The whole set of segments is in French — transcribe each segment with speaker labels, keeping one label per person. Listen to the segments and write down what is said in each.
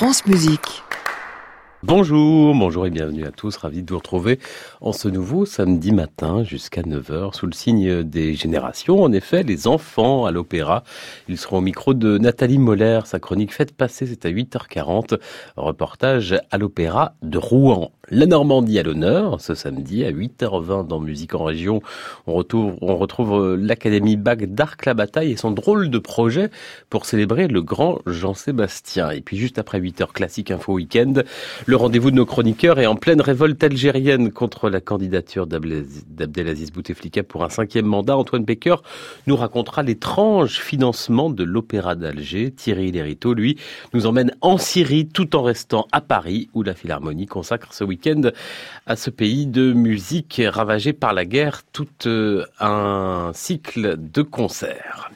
Speaker 1: France Musique.
Speaker 2: Bonjour, bonjour et bienvenue à tous. Ravi de vous retrouver en ce nouveau samedi matin jusqu'à 9h sous le signe des générations. En effet, les enfants à l'opéra. Ils seront au micro de Nathalie Moller. Sa chronique Faites passer, c'est à 8h40. Reportage à l'opéra de Rouen. La Normandie à l'honneur ce samedi à 8h20 dans Musique en Région. On retrouve, on retrouve l'Académie Bach d'Arc la Bataille et son drôle de projet pour célébrer le grand Jean-Sébastien. Et puis juste après 8h classique info week-end, le rendez-vous de nos chroniqueurs est en pleine révolte algérienne contre la candidature d'Abdelaziz Bouteflika pour un cinquième mandat. Antoine Becker nous racontera l'étrange financement de l'Opéra d'Alger. Thierry Lériteau, lui, nous emmène en Syrie tout en restant à Paris où la Philharmonie consacre ce week-end à ce pays de musique ravagé par la guerre tout euh, un cycle de concerts.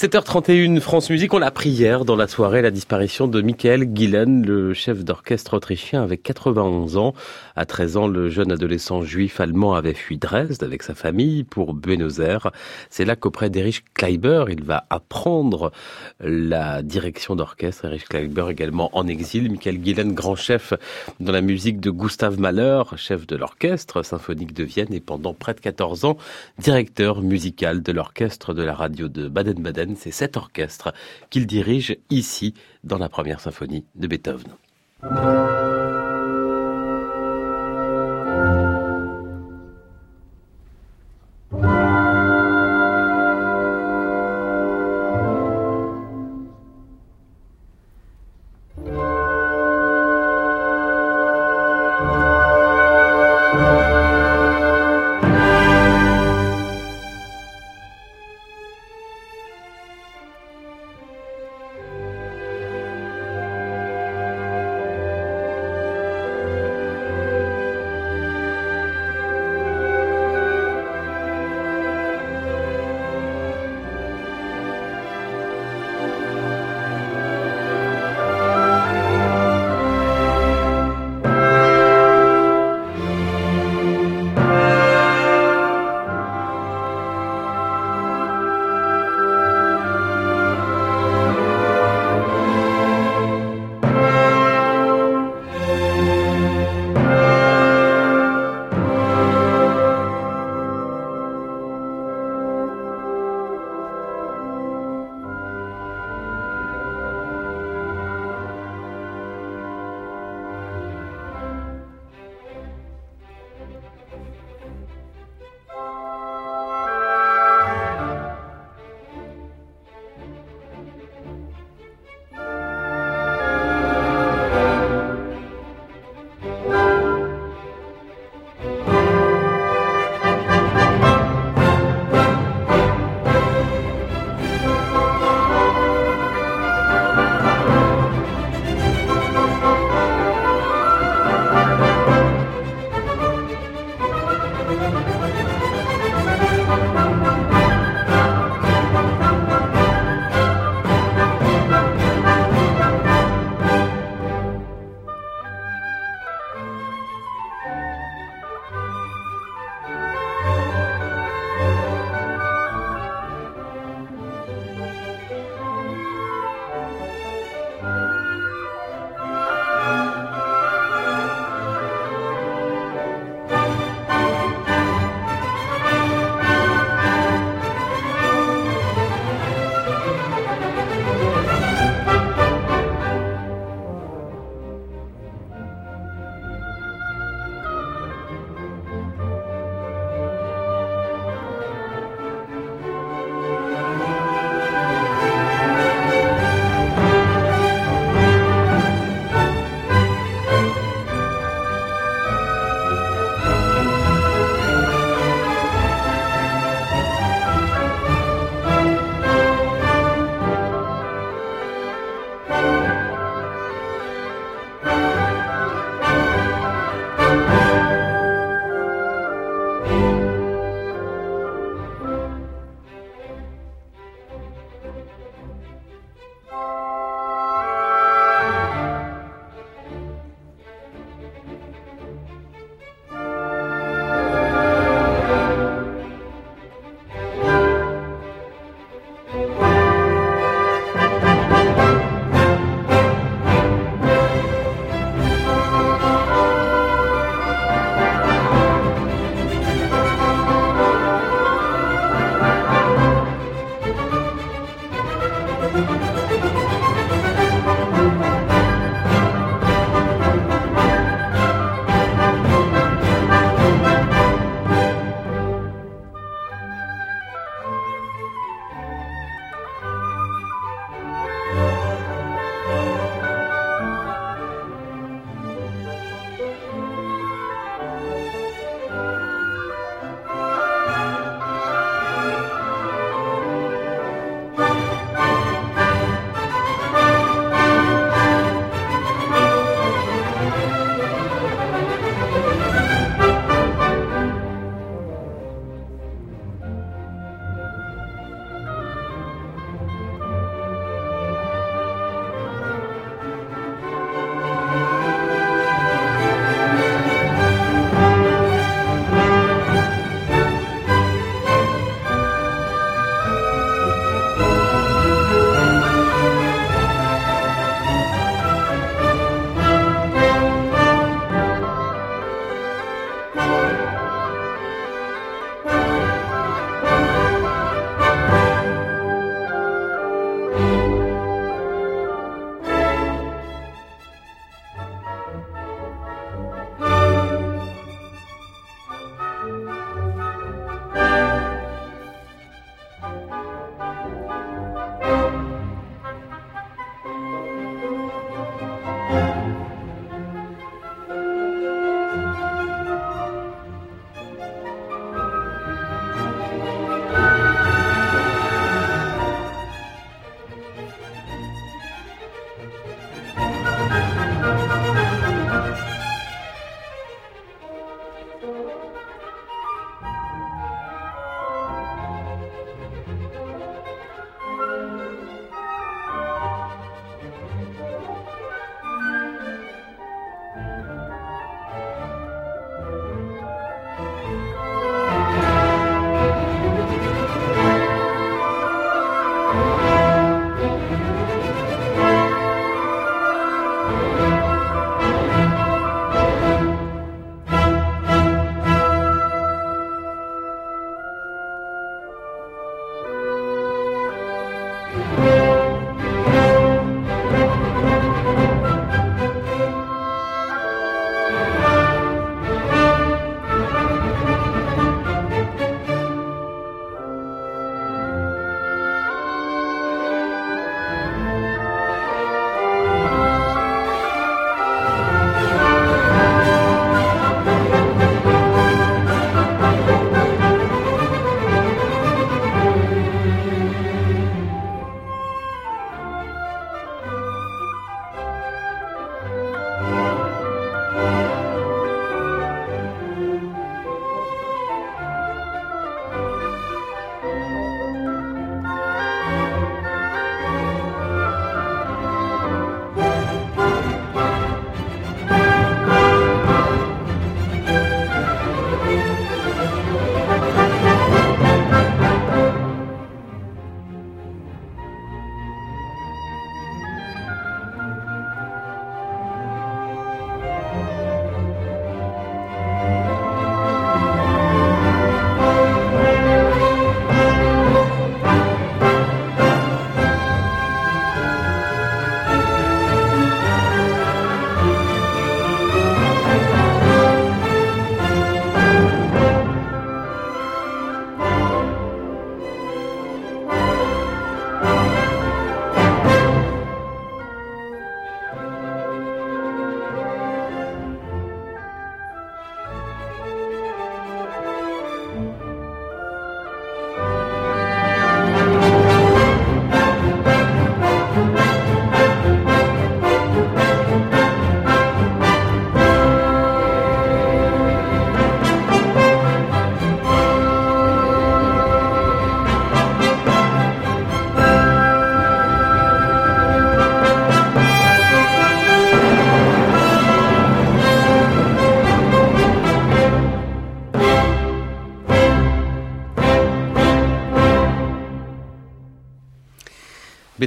Speaker 2: 7h31, France Musique, on l'a appris hier dans la soirée, la disparition de Michael Gillen, le chef d'orchestre autrichien avec 91 ans. À 13 ans, le jeune adolescent juif allemand avait fui Dresde avec sa famille pour Buenos Aires. C'est là qu'auprès d'Erich Kleiber, il va apprendre la direction d'orchestre. Erich Kleiber également en exil. Michael Gillen, grand chef dans la musique de Gustav Mahler, chef de l'orchestre symphonique de Vienne et pendant près de 14 ans, directeur musical de l'orchestre de la radio de Baden-Baden c'est cet orchestre qu'il dirige ici dans la première symphonie de Beethoven.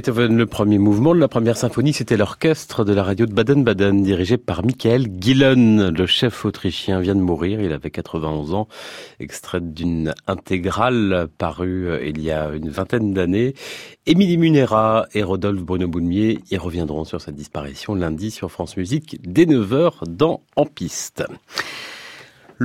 Speaker 2: Le premier mouvement de la première symphonie, c'était l'orchestre de la radio de Baden-Baden, dirigé par Michael Gillen. Le chef autrichien vient de mourir, il avait 91 ans, extrait d'une intégrale parue euh, il y a une vingtaine d'années. Émilie Munera et Rodolphe Bruno-Boulmier y reviendront sur cette disparition lundi sur France Musique dès 9h dans En Piste.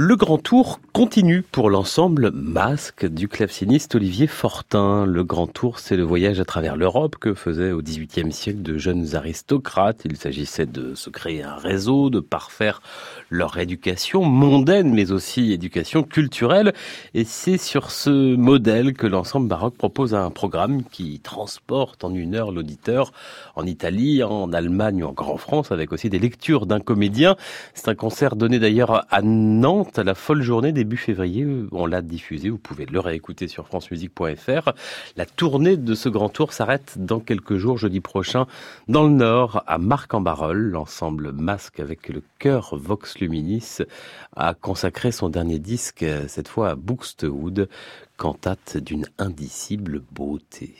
Speaker 2: Le grand tour continue pour l'ensemble Masque du claveciniste Olivier Fortin. Le grand tour, c'est le voyage à travers l'Europe que faisaient au XVIIIe siècle de jeunes aristocrates. Il s'agissait de se créer un réseau, de parfaire leur éducation mondaine, mais aussi éducation culturelle. Et c'est sur ce modèle que l'ensemble baroque propose un programme qui transporte en une heure l'auditeur en Italie, en Allemagne ou en France, avec aussi des lectures d'un comédien. C'est un concert donné d'ailleurs à Nantes à la folle journée début février. On l'a diffusé, vous pouvez le réécouter sur francemusique.fr. La tournée de ce grand tour s'arrête dans quelques jours, jeudi prochain, dans le Nord, à Marc-en-Barœul. L'ensemble Masque avec le chœur Vox Luminis a consacré son dernier disque, cette fois à Buxtehude, cantate d'une indicible beauté.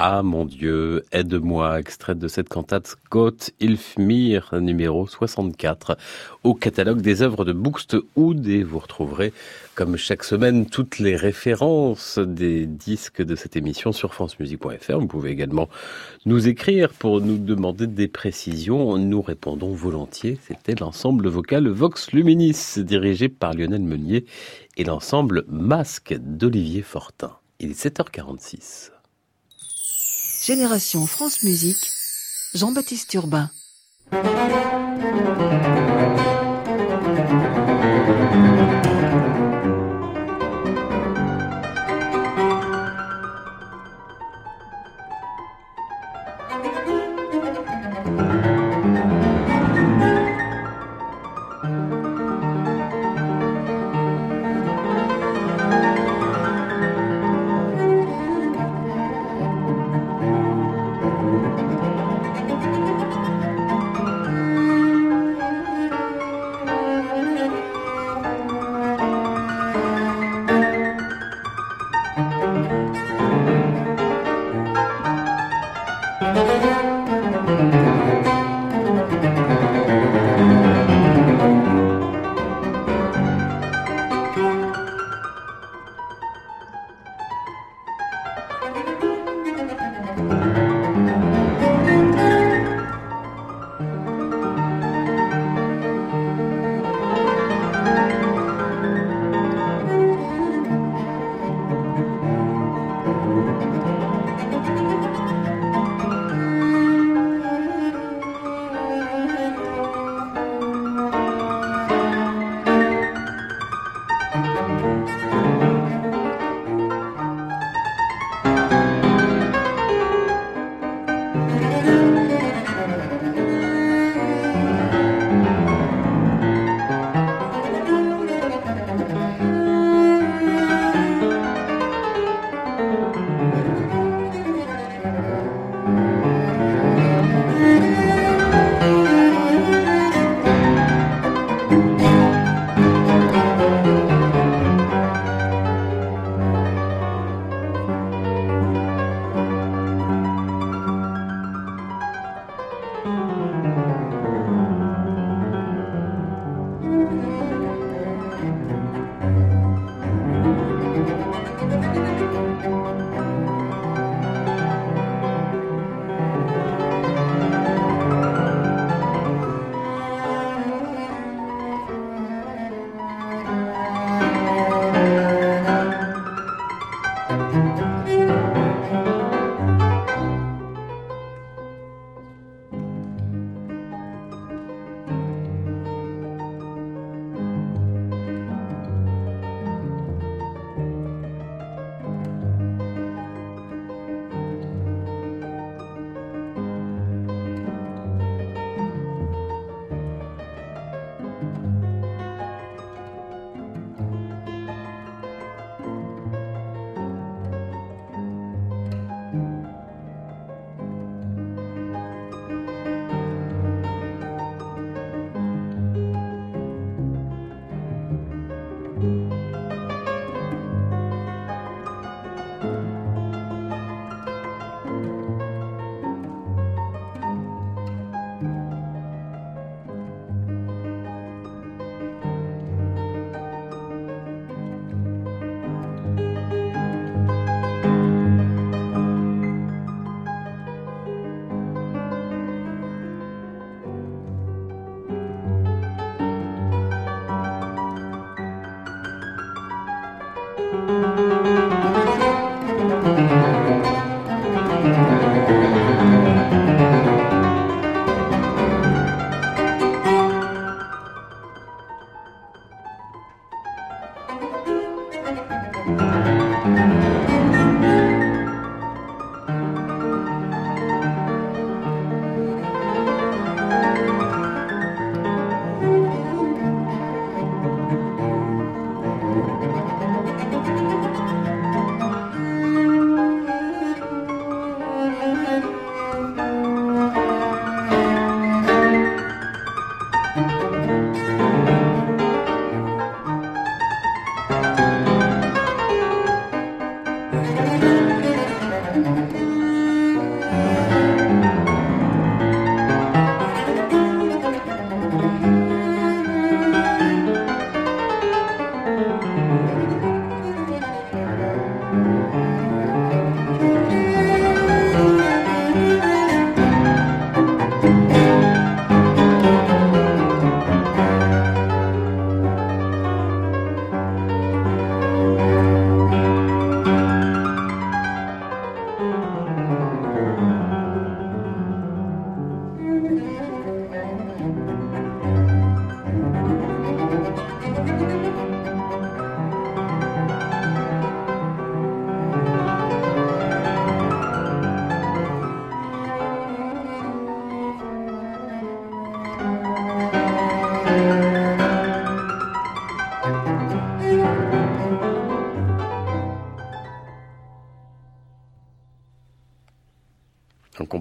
Speaker 2: Ah mon Dieu, aide-moi, extrait de cette cantate Gott Ilfmir numéro 64 au catalogue des œuvres de Buxtehude et vous retrouverez comme chaque semaine toutes les références des disques de cette émission sur francemusique.fr. Vous pouvez également nous écrire pour nous demander des précisions. Nous répondons volontiers. C'était l'ensemble vocal Vox Luminis dirigé par Lionel Meunier et l'ensemble Masque d'Olivier Fortin. Il est 7h46.
Speaker 1: Génération France Musique, Jean-Baptiste Urbain.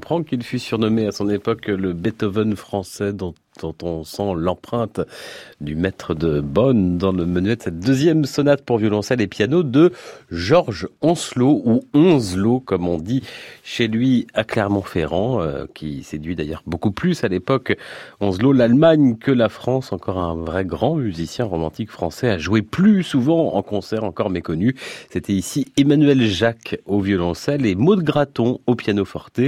Speaker 2: Qu'il fut surnommé à son époque le Beethoven français dont on sent l'empreinte du maître de Bonn dans le menuet de cette deuxième sonate pour violoncelle et piano de Georges Oncelot, ou Onzelot, comme on dit chez lui à Clermont-Ferrand, euh, qui séduit d'ailleurs beaucoup plus à l'époque Onzelot l'Allemagne que la France, encore un vrai grand musicien romantique français, a joué plus souvent en concert, encore méconnu. C'était ici Emmanuel Jacques au violoncelle et Maud Graton au piano forte,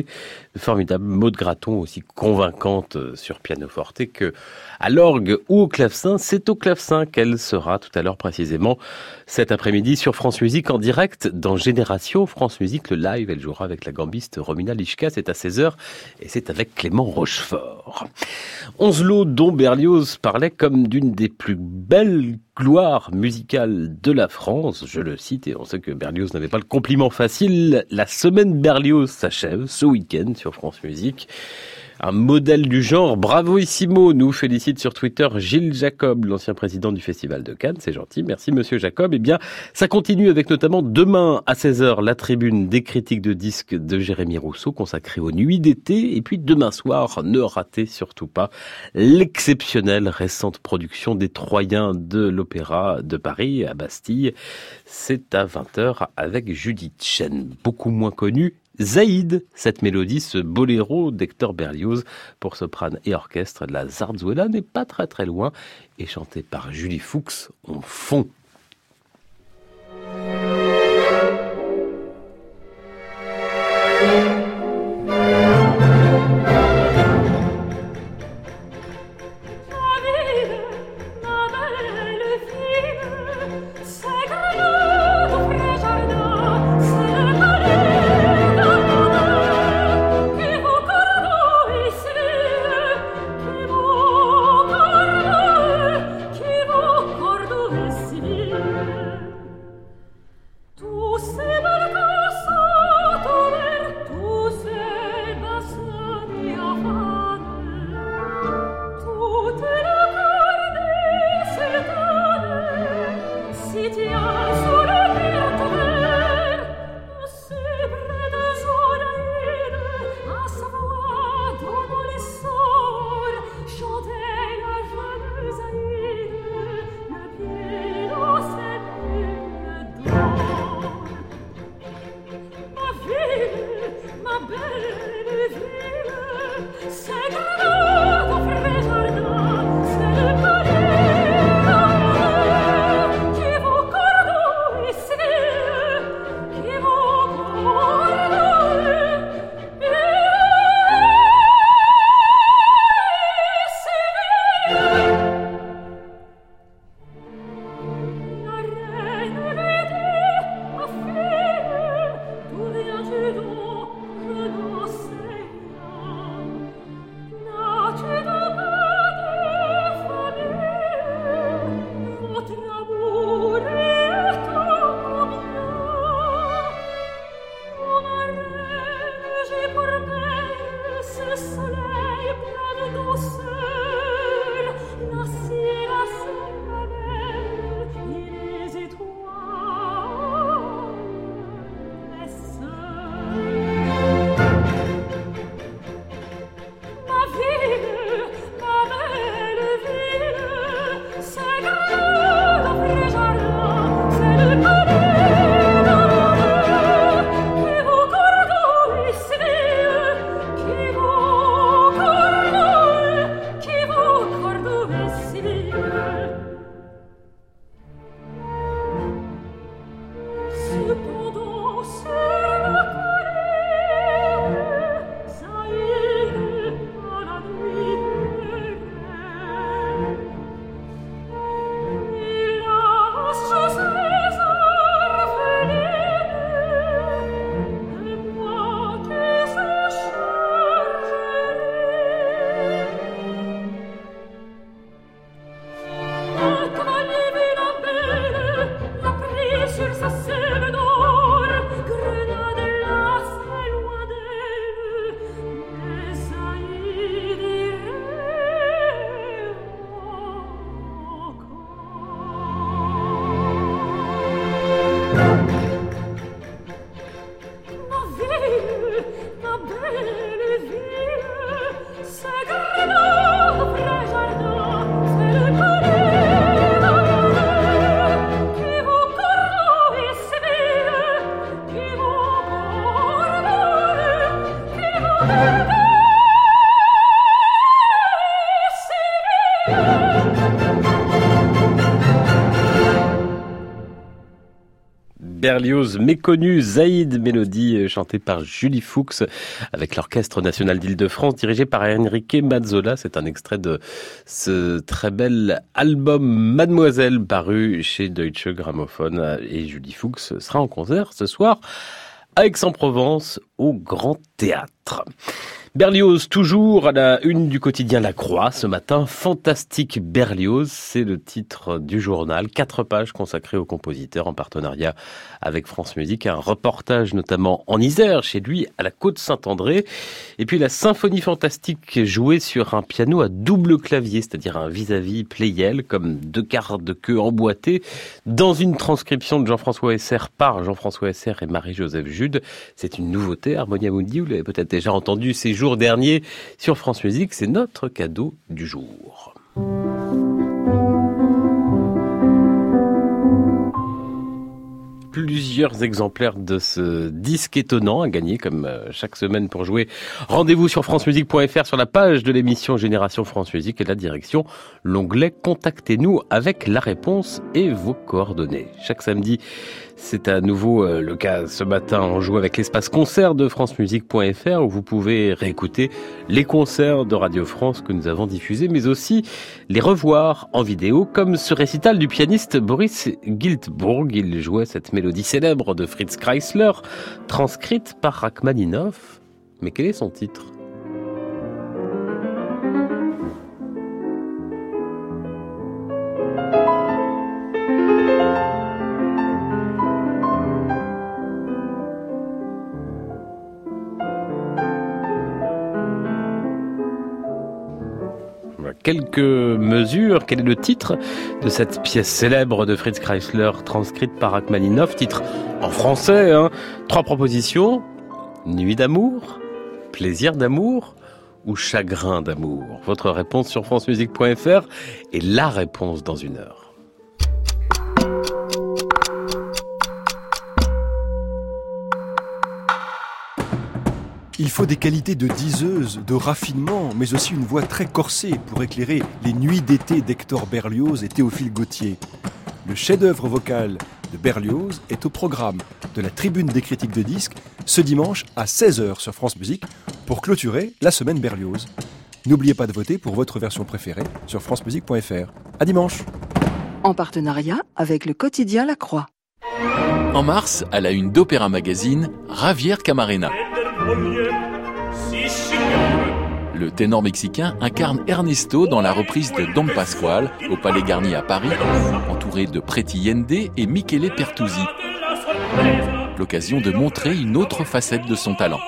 Speaker 2: formidable Maud Graton aussi convaincante sur piano forte que à l'orgue ou au clavecin, c'est au clavecin qu'elle sera tout à l'heure précisément cet après-midi sur France Musique en direct dans Génération France Musique le live. Elle jouera avec la gambiste Romina Lichka, c'est à 16h et c'est avec Clément Rochefort. Onzelot dont Berlioz parlait comme d'une des plus belles gloires musicales de la France, je le cite et on sait que Berlioz n'avait pas le compliment facile. La semaine Berlioz s'achève ce week-end sur France Musique un modèle du genre. Bravoissimo, nous félicite sur Twitter Gilles Jacob, l'ancien président du Festival de Cannes. C'est gentil. Merci, monsieur Jacob. Eh bien, ça continue avec notamment demain à 16h la tribune des critiques de disques de Jérémy Rousseau consacrée aux nuits d'été. Et puis demain soir, ne ratez surtout pas l'exceptionnelle récente production des Troyens de l'Opéra de Paris à Bastille. C'est à 20h avec Judith Chen, beaucoup moins connue Zaïd, cette mélodie, ce boléro d'Hector Berlioz pour soprane et orchestre de la Zarzuela n'est pas très très loin et chantée par Julie Fuchs, en fond. Berlioz méconnu, Zaïd, mélodie euh, chantée par Julie Fuchs avec l'Orchestre National d'Île-de-France dirigé par Enrique Mazzola. C'est un extrait de ce très bel album Mademoiselle paru chez Deutsche Grammophon et Julie Fuchs sera en concert ce soir à Aix-en-Provence au Grand Théâtre. Berlioz, toujours à la une du quotidien La Croix ce matin. Fantastique Berlioz, c'est le titre du journal. Quatre pages consacrées au compositeur en partenariat avec France Musique. Un reportage notamment en Isère, chez lui, à la côte Saint-André. Et puis la symphonie fantastique jouée sur un piano à double clavier, c'est-à-dire un vis-à-vis Playel, comme deux quarts de queue emboîtés, dans une transcription de Jean-François Esser par Jean-François Esser et Marie-Joseph Jude. C'est une nouveauté, Harmonia Mundi, vous l'avez peut-être déjà entendu ces jour dernier sur France Musique. C'est notre cadeau du jour. plusieurs exemplaires de ce disque étonnant à gagner comme euh, chaque semaine pour jouer. Rendez-vous sur francemusique.fr sur la page de l'émission Génération France Musique et la direction, l'onglet Contactez-nous avec la réponse et vos coordonnées. Chaque samedi, c'est à nouveau euh, le cas ce matin. On joue avec l'espace concert de francemusique.fr où vous pouvez réécouter les concerts de Radio France que nous avons diffusés, mais aussi les revoir en vidéo, comme ce récital du pianiste Boris Giltburg. Il jouait cette mélodie célèbre de Fritz Kreisler, transcrite par Rachmaninoff. Mais quel est son titre? Quelques mesures. Quel est le titre de cette pièce célèbre de Fritz Kreisler transcrite par Rachmaninoff Titre en français, hein Trois propositions. Nuit d'amour, plaisir d'amour ou chagrin d'amour? Votre réponse sur francemusique.fr et la réponse dans une heure.
Speaker 3: Il faut des qualités de diseuse, de raffinement, mais aussi une voix très corsée pour éclairer les nuits d'été d'Hector Berlioz et Théophile Gautier. Le chef-d'œuvre vocal de Berlioz est au programme de la Tribune des critiques de disques ce dimanche à 16h sur France Musique pour clôturer la semaine Berlioz. N'oubliez pas de voter pour votre version préférée sur francemusique.fr. À dimanche.
Speaker 1: En partenariat avec le quotidien La Croix.
Speaker 4: En mars, à la une d'Opéra Magazine, Ravière Camarena. Le ténor mexicain incarne Ernesto dans la reprise de Don Pasquale au Palais Garnier à Paris, entouré de Preti Yende et Michele Pertusi. L'occasion de montrer une autre facette de son talent.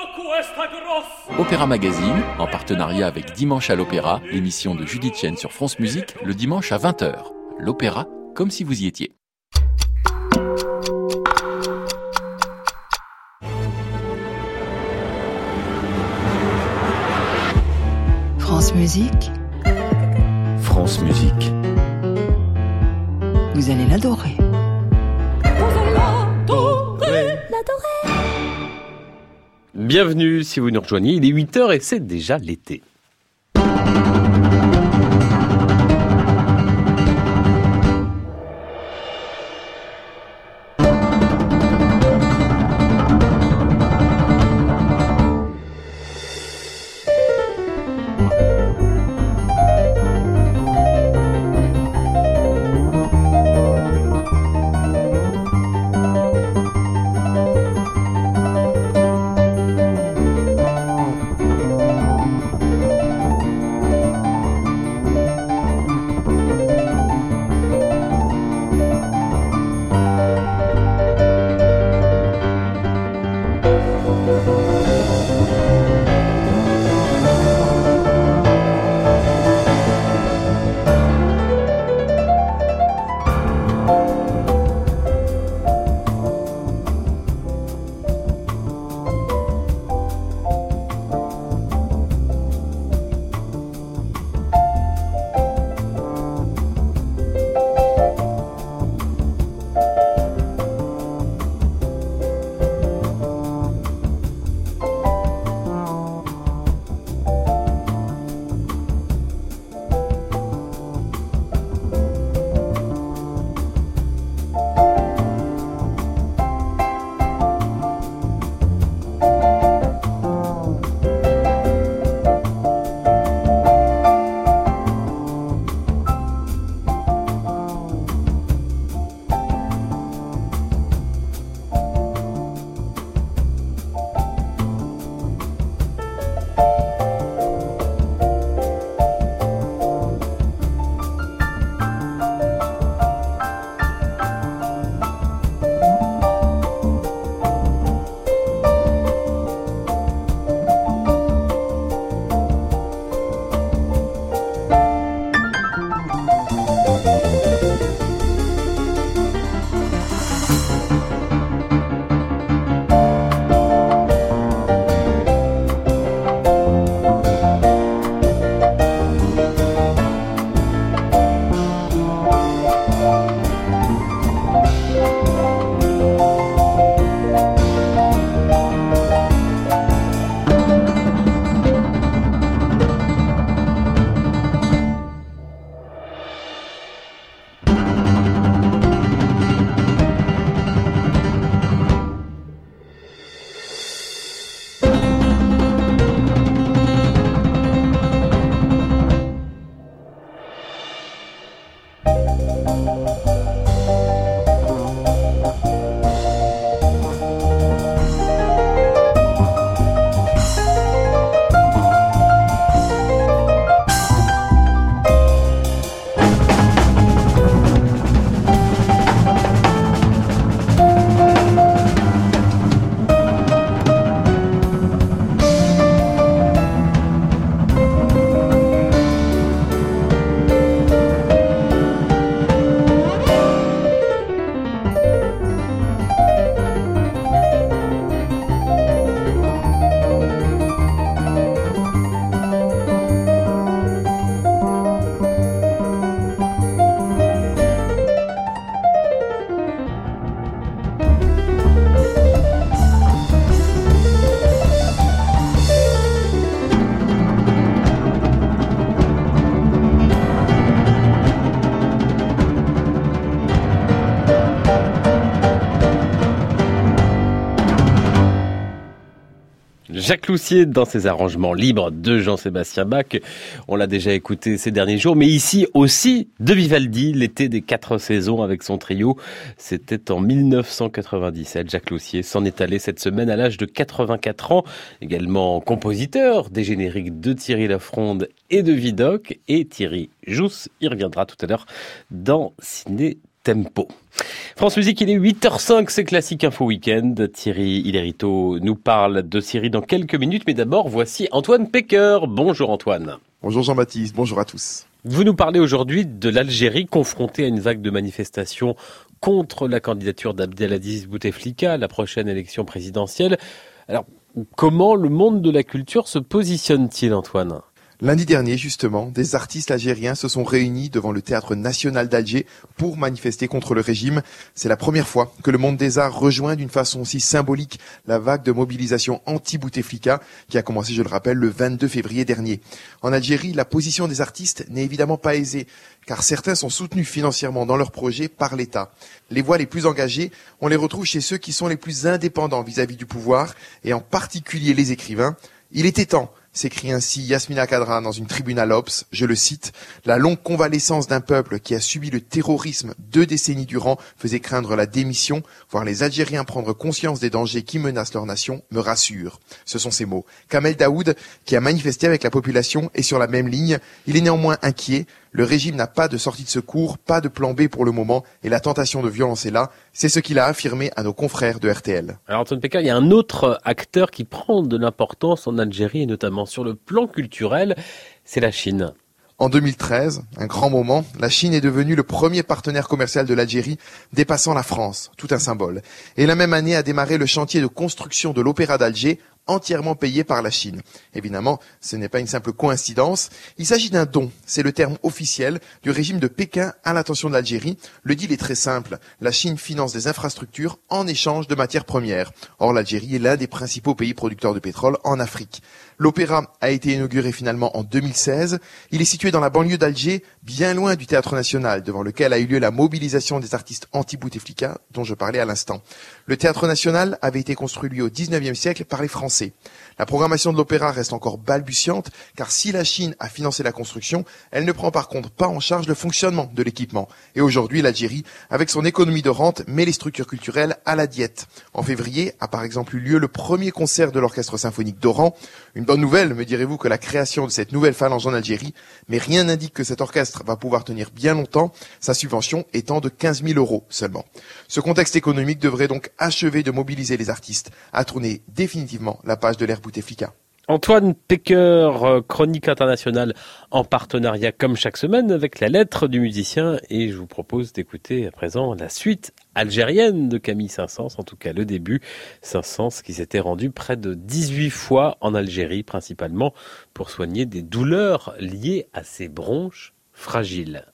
Speaker 4: Opéra Magazine, en partenariat avec Dimanche à l'Opéra, l'émission de Judith Chen sur France Musique, le dimanche à 20h. L'opéra, comme si vous y étiez.
Speaker 1: France Musique.
Speaker 4: France Musique.
Speaker 1: Vous allez l'adorer.
Speaker 2: Bienvenue si vous nous rejoignez, il est 8h et c'est déjà l'été. Jacques Loussier dans ses arrangements libres de Jean-Sébastien Bach. On l'a déjà écouté ces derniers jours, mais ici aussi de Vivaldi, l'été des quatre saisons avec son trio. C'était en 1997. Jacques Loussier s'en est allé cette semaine à l'âge de 84 ans, également compositeur des génériques de Thierry Lafronde et de Vidocq. Et Thierry Jousse y reviendra tout à l'heure dans Ciné Tempo. France Musique, il est 8h05, c'est Classique Info Weekend. Thierry Hilerito nous parle de Syrie dans quelques minutes, mais d'abord, voici Antoine Pecker. Bonjour Antoine.
Speaker 5: Bonjour Jean-Baptiste, bonjour à tous.
Speaker 2: Vous nous parlez aujourd'hui de l'Algérie confrontée à une vague de manifestations contre la candidature d'Abdelaziz Bouteflika à la prochaine élection présidentielle. Alors, comment le monde de la culture se positionne-t-il, Antoine?
Speaker 5: Lundi dernier, justement, des artistes algériens se sont réunis devant le théâtre national d'Alger pour manifester contre le régime. C'est la première fois que le monde des arts rejoint d'une façon aussi symbolique la vague de mobilisation anti-Bouteflika qui a commencé, je le rappelle, le 22 février dernier. En Algérie, la position des artistes n'est évidemment pas aisée car certains sont soutenus financièrement dans leurs projets par l'État. Les voix les plus engagées, on les retrouve chez ceux qui sont les plus indépendants vis-à-vis -vis du pouvoir et en particulier les écrivains. Il était temps s'écrit ainsi Yasmina Kadra dans une tribune à l'Obs, je le cite, La longue convalescence d'un peuple qui a subi le terrorisme deux décennies durant faisait craindre la démission, voir les Algériens prendre conscience des dangers qui menacent leur nation me rassure. Ce sont ces mots. Kamel Daoud, qui a manifesté avec la population, est sur la même ligne. Il est néanmoins inquiet. Le régime n'a pas de sortie de secours, pas de plan B pour le moment, et la tentation de violence est là. C'est ce qu'il a affirmé à nos confrères de RTL.
Speaker 2: Alors Antoine Pékin, il y a un autre acteur qui prend de l'importance en Algérie, et notamment sur le plan culturel, c'est la Chine.
Speaker 5: En 2013, un grand moment, la Chine est devenue le premier partenaire commercial de l'Algérie, dépassant la France, tout un symbole. Et la même année a démarré le chantier de construction de l'Opéra d'Alger, entièrement payé par la Chine. Évidemment, ce n'est pas une simple coïncidence, il s'agit d'un don, c'est le terme officiel du régime de Pékin à l'attention de l'Algérie. Le deal est très simple, la Chine finance des infrastructures en échange de matières premières. Or, l'Algérie est l'un des principaux pays producteurs de pétrole en Afrique. L'opéra a été inauguré finalement en 2016. Il est situé dans la banlieue d'Alger, bien loin du théâtre national, devant lequel a eu lieu la mobilisation des artistes anti-Bouteflika, dont je parlais à l'instant. Le théâtre national avait été construit lui au 19e siècle par les Français. La programmation de l'opéra reste encore balbutiante, car si la Chine a financé la construction, elle ne prend par contre pas en charge le fonctionnement de l'équipement. Et aujourd'hui, l'Algérie, avec son économie de rente, met les structures culturelles à la diète. En février a par exemple eu lieu le premier concert de l'orchestre symphonique d'Oran. Une bonne nouvelle, me direz-vous, que la création de cette nouvelle phalange en Algérie, mais rien n'indique que cet orchestre va pouvoir tenir bien longtemps, sa subvention étant de 15 000 euros seulement. Ce contexte économique devrait donc achever de mobiliser les artistes à tourner définitivement la page de l'ère
Speaker 2: Antoine Pecker, euh, chronique internationale en partenariat comme chaque semaine avec la lettre du musicien. Et je vous propose d'écouter à présent la suite algérienne de Camille Saint-Saëns, en tout cas le début, Saint-Saëns qui s'était rendu près de 18 fois en Algérie principalement pour soigner des douleurs liées à ses bronches fragiles.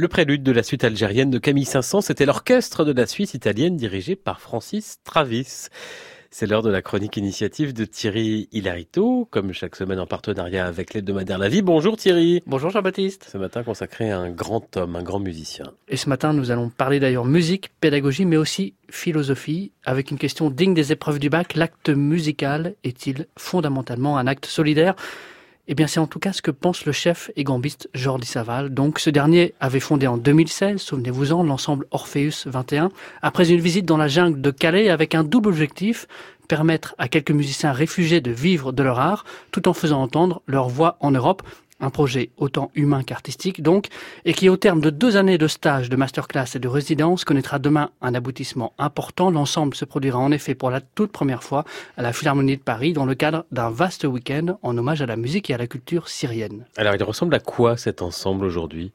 Speaker 2: Le prélude de la suite algérienne de Camille Saint-Saëns, c'était l'orchestre de la Suisse italienne dirigé par Francis Travis. C'est l'heure de la chronique initiative de Thierry Hilarito, comme chaque semaine en partenariat avec l'hebdomadaire La Vie. Bonjour Thierry.
Speaker 6: Bonjour Jean-Baptiste.
Speaker 2: Ce matin consacré à un grand homme, un grand musicien.
Speaker 6: Et ce matin, nous allons parler d'ailleurs musique, pédagogie, mais aussi philosophie, avec une question digne des épreuves du bac. L'acte musical est-il fondamentalement un acte solidaire? Eh bien, c'est en tout cas ce que pense le chef et gambiste Jordi Saval. Donc, ce dernier avait fondé en 2016, souvenez-vous-en, l'ensemble Orpheus 21, après une visite dans la jungle de Calais avec un double objectif, permettre à quelques musiciens réfugiés de vivre de leur art, tout en faisant entendre leur voix en Europe un projet autant humain qu'artistique donc, et qui au terme de deux années de stage, de masterclass et de résidence connaîtra demain un aboutissement important. L'ensemble se produira en effet pour la toute première fois à la Philharmonie de Paris dans le cadre d'un vaste week-end en hommage à la musique et à la culture syrienne.
Speaker 2: Alors il ressemble à quoi cet ensemble aujourd'hui?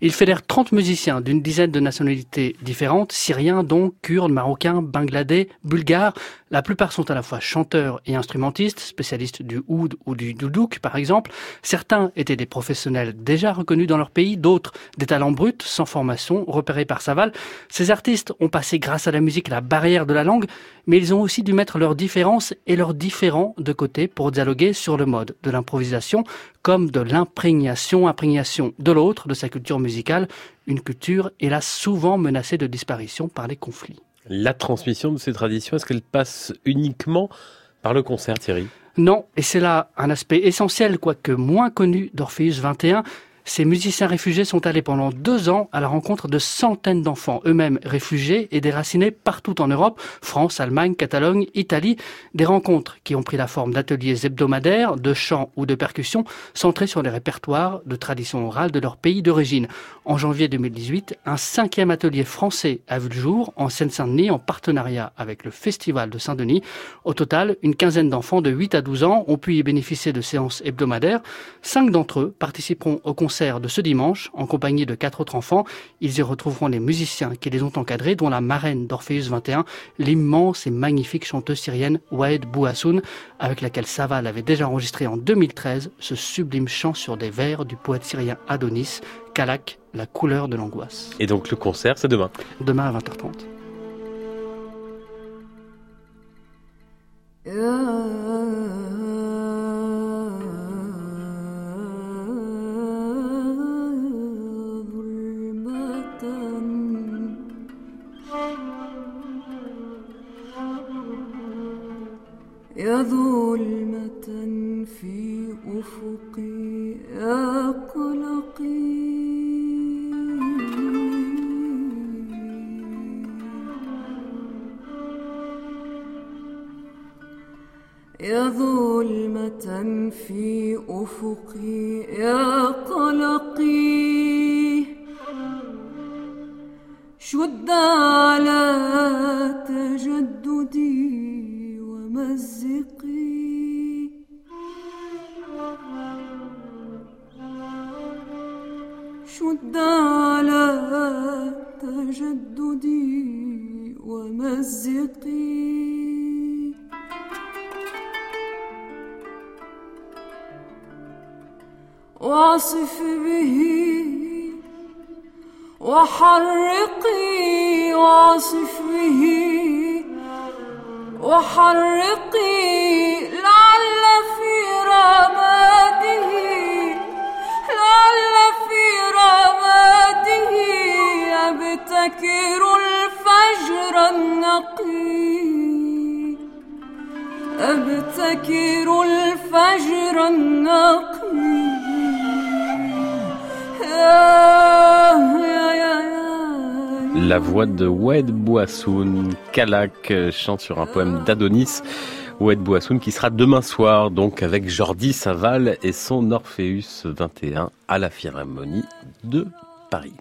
Speaker 6: Il fédère 30 musiciens d'une dizaine de nationalités différentes, syriens donc, kurdes, marocains, bangladais, bulgares. La plupart sont à la fois chanteurs et instrumentistes, spécialistes du oud ou du doudouk par exemple. Certains étaient des professionnels déjà reconnus dans leur pays, d'autres des talents bruts, sans formation, repérés par Saval. Ces artistes ont passé grâce à la musique la barrière de la langue, mais ils ont aussi dû mettre leurs différences et leurs différents de côté pour dialoguer sur le mode de l'improvisation comme de l'imprégnation, imprégnation de l'autre, de sa culture musicale, une culture hélas souvent menacée de disparition par les conflits.
Speaker 2: La transmission de ces traditions, est-ce qu'elle passe uniquement par le concert, Thierry?
Speaker 6: Non, et c'est là un aspect essentiel, quoique moins connu d'Orpheus 21, ces musiciens réfugiés sont allés pendant deux ans à la rencontre de centaines d'enfants, eux-mêmes réfugiés et déracinés partout en Europe, France, Allemagne, Catalogne, Italie. Des rencontres qui ont pris la forme d'ateliers hebdomadaires, de chants ou de percussions, centrés sur les répertoires de traditions orales de leur pays d'origine. En janvier 2018, un cinquième atelier français a vu le jour en Seine-Saint-Denis en partenariat avec le Festival de Saint-Denis. Au total, une quinzaine d'enfants de 8 à 12 ans ont pu y bénéficier de séances hebdomadaires. Cinq d'entre eux participeront au concert de ce dimanche en compagnie de quatre autres enfants. Ils y retrouveront les musiciens qui les ont encadrés, dont la marraine d'Orpheus 21, l'immense et magnifique chanteuse syrienne Waed Bouhassoun, avec laquelle Saval avait déjà enregistré en 2013 ce sublime chant sur des vers du poète syrien Adonis, Kalak, la couleur de l'angoisse.
Speaker 2: Et donc le concert, c'est demain
Speaker 6: Demain à 20h30.
Speaker 2: Kalak, chante sur un poème d'Adonis. Wed Bouassoun qui sera demain soir donc avec Jordi Saval et son Orpheus 21 à la Philharmonie de Paris.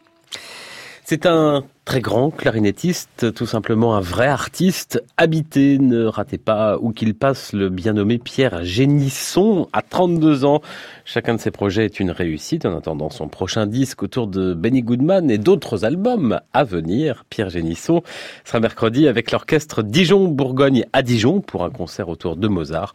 Speaker 2: C'est un très grand clarinettiste, tout simplement un vrai artiste, habité, ne ratez pas où qu'il passe le bien nommé Pierre Génisson à 32 ans. Chacun de ses projets est une réussite en attendant son prochain disque autour de Benny Goodman et d'autres albums à venir. Pierre Génisson sera mercredi avec l'orchestre Dijon-Bourgogne à Dijon pour un concert autour de Mozart.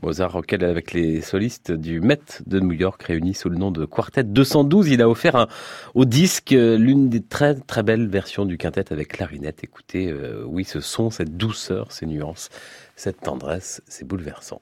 Speaker 2: Mozart auquel avec les solistes du Met de New York réunis sous le nom de Quartet 212, il a offert au disque l'une des très très belles versions du quintet avec clarinette. Écoutez, euh, oui, ce son, cette douceur, ces nuances, cette tendresse, c'est bouleversant.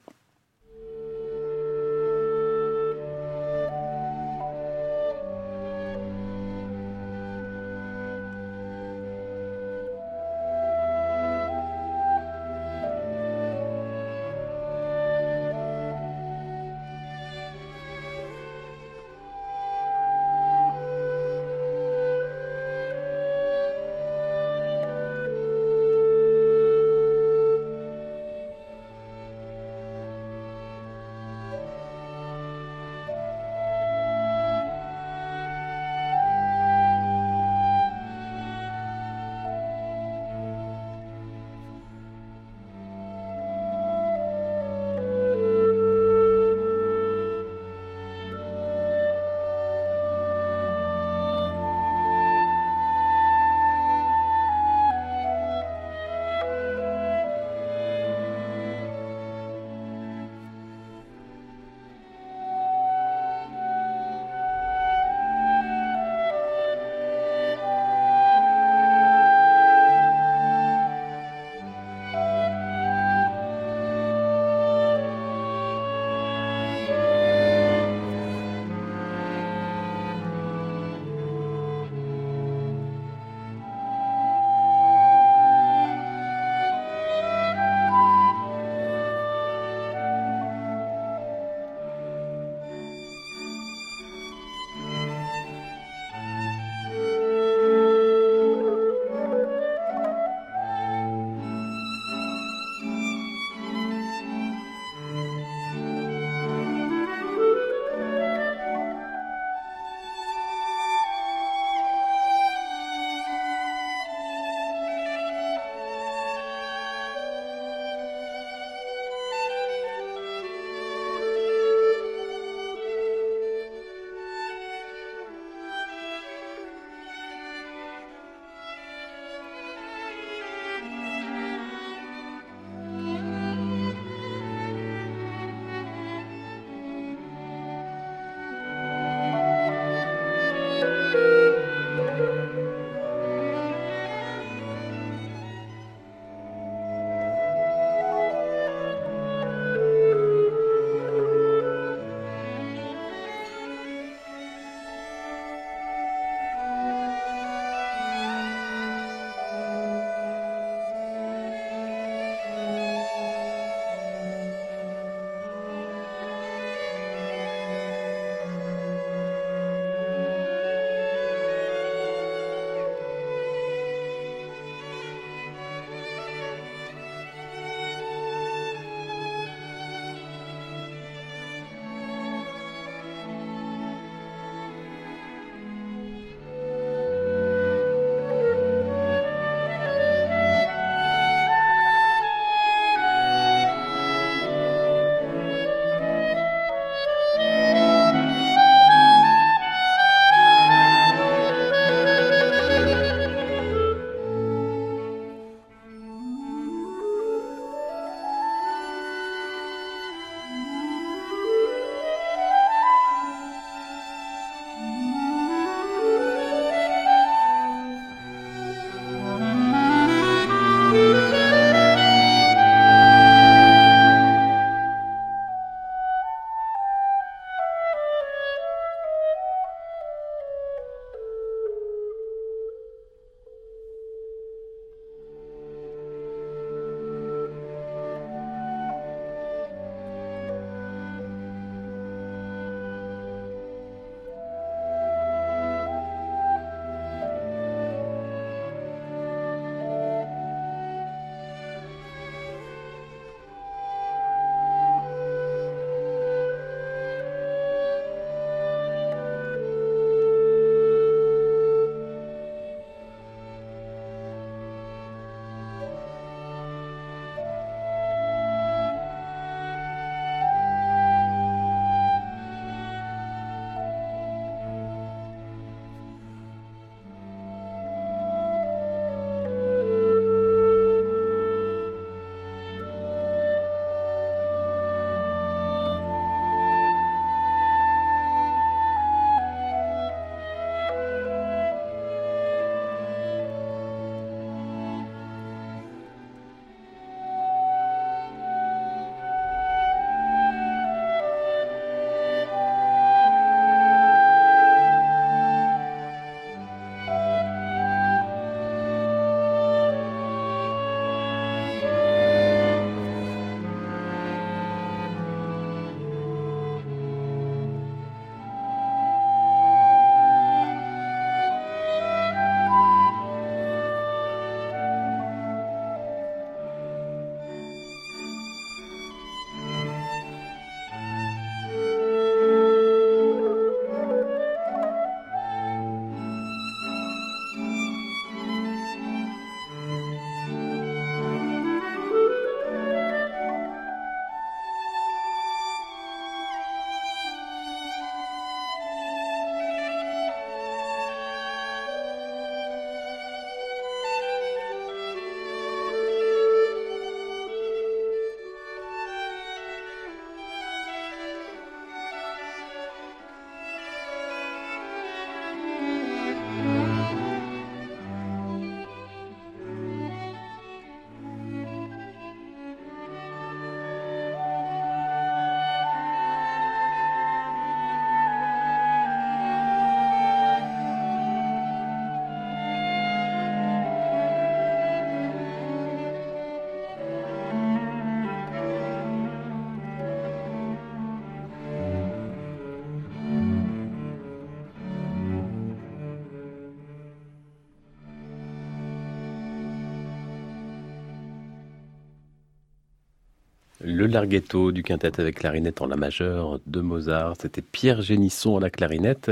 Speaker 2: Le larghetto du quintet avec clarinette en la majeure de Mozart. C'était Pierre Génisson à la clarinette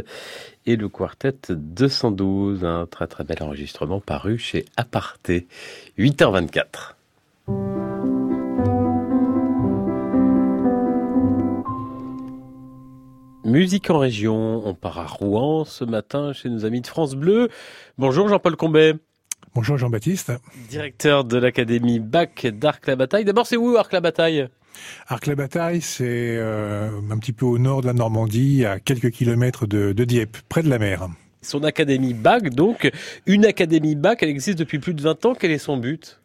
Speaker 2: et le quartet 212. Un très très bel enregistrement paru chez Aparté. 8h24. Musique en région, on part à Rouen ce matin chez nos amis de France Bleu. Bonjour Jean-Paul Combet.
Speaker 7: Bonjour Jean-Baptiste.
Speaker 2: Directeur de l'Académie BAC d'Arc-la-Bataille. D'abord, c'est où Arc-la-Bataille?
Speaker 7: Arc-la-Bataille, c'est euh, un petit peu au nord de la Normandie, à quelques kilomètres de, de Dieppe, près de la mer.
Speaker 2: Son Académie BAC, donc, une Académie BAC, elle existe depuis plus de 20 ans. Quel est son but?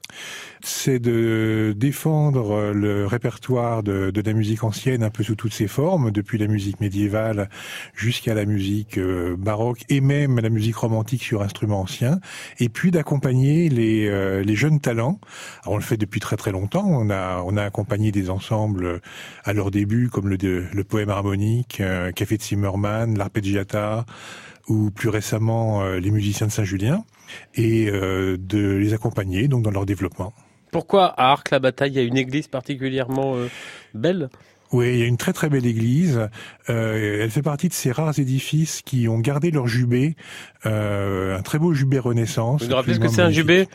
Speaker 7: C'est de défendre le répertoire de, la musique ancienne un peu sous toutes ses formes, depuis la musique médiévale jusqu'à la musique euh, baroque et même la musique romantique sur instruments anciens, et puis d'accompagner les, euh, jeunes talents. On le fait depuis très très longtemps. On a accompagné des ensembles à leur début, comme le, poème harmonique, euh, Café de Zimmermann, l'arpeggiata ou plus récemment les musiciens de Saint-Julien, et de les accompagner donc dans leur développement.
Speaker 2: Pourquoi à Arc-la-Bataille, il y a une église particulièrement euh, belle?
Speaker 7: Oui, il y a une très très belle église. Euh, elle fait partie de ces rares édifices qui ont gardé leur jubé, euh, un très beau jubé Renaissance.
Speaker 2: Vous nous rappelez ce que c'est un jubé?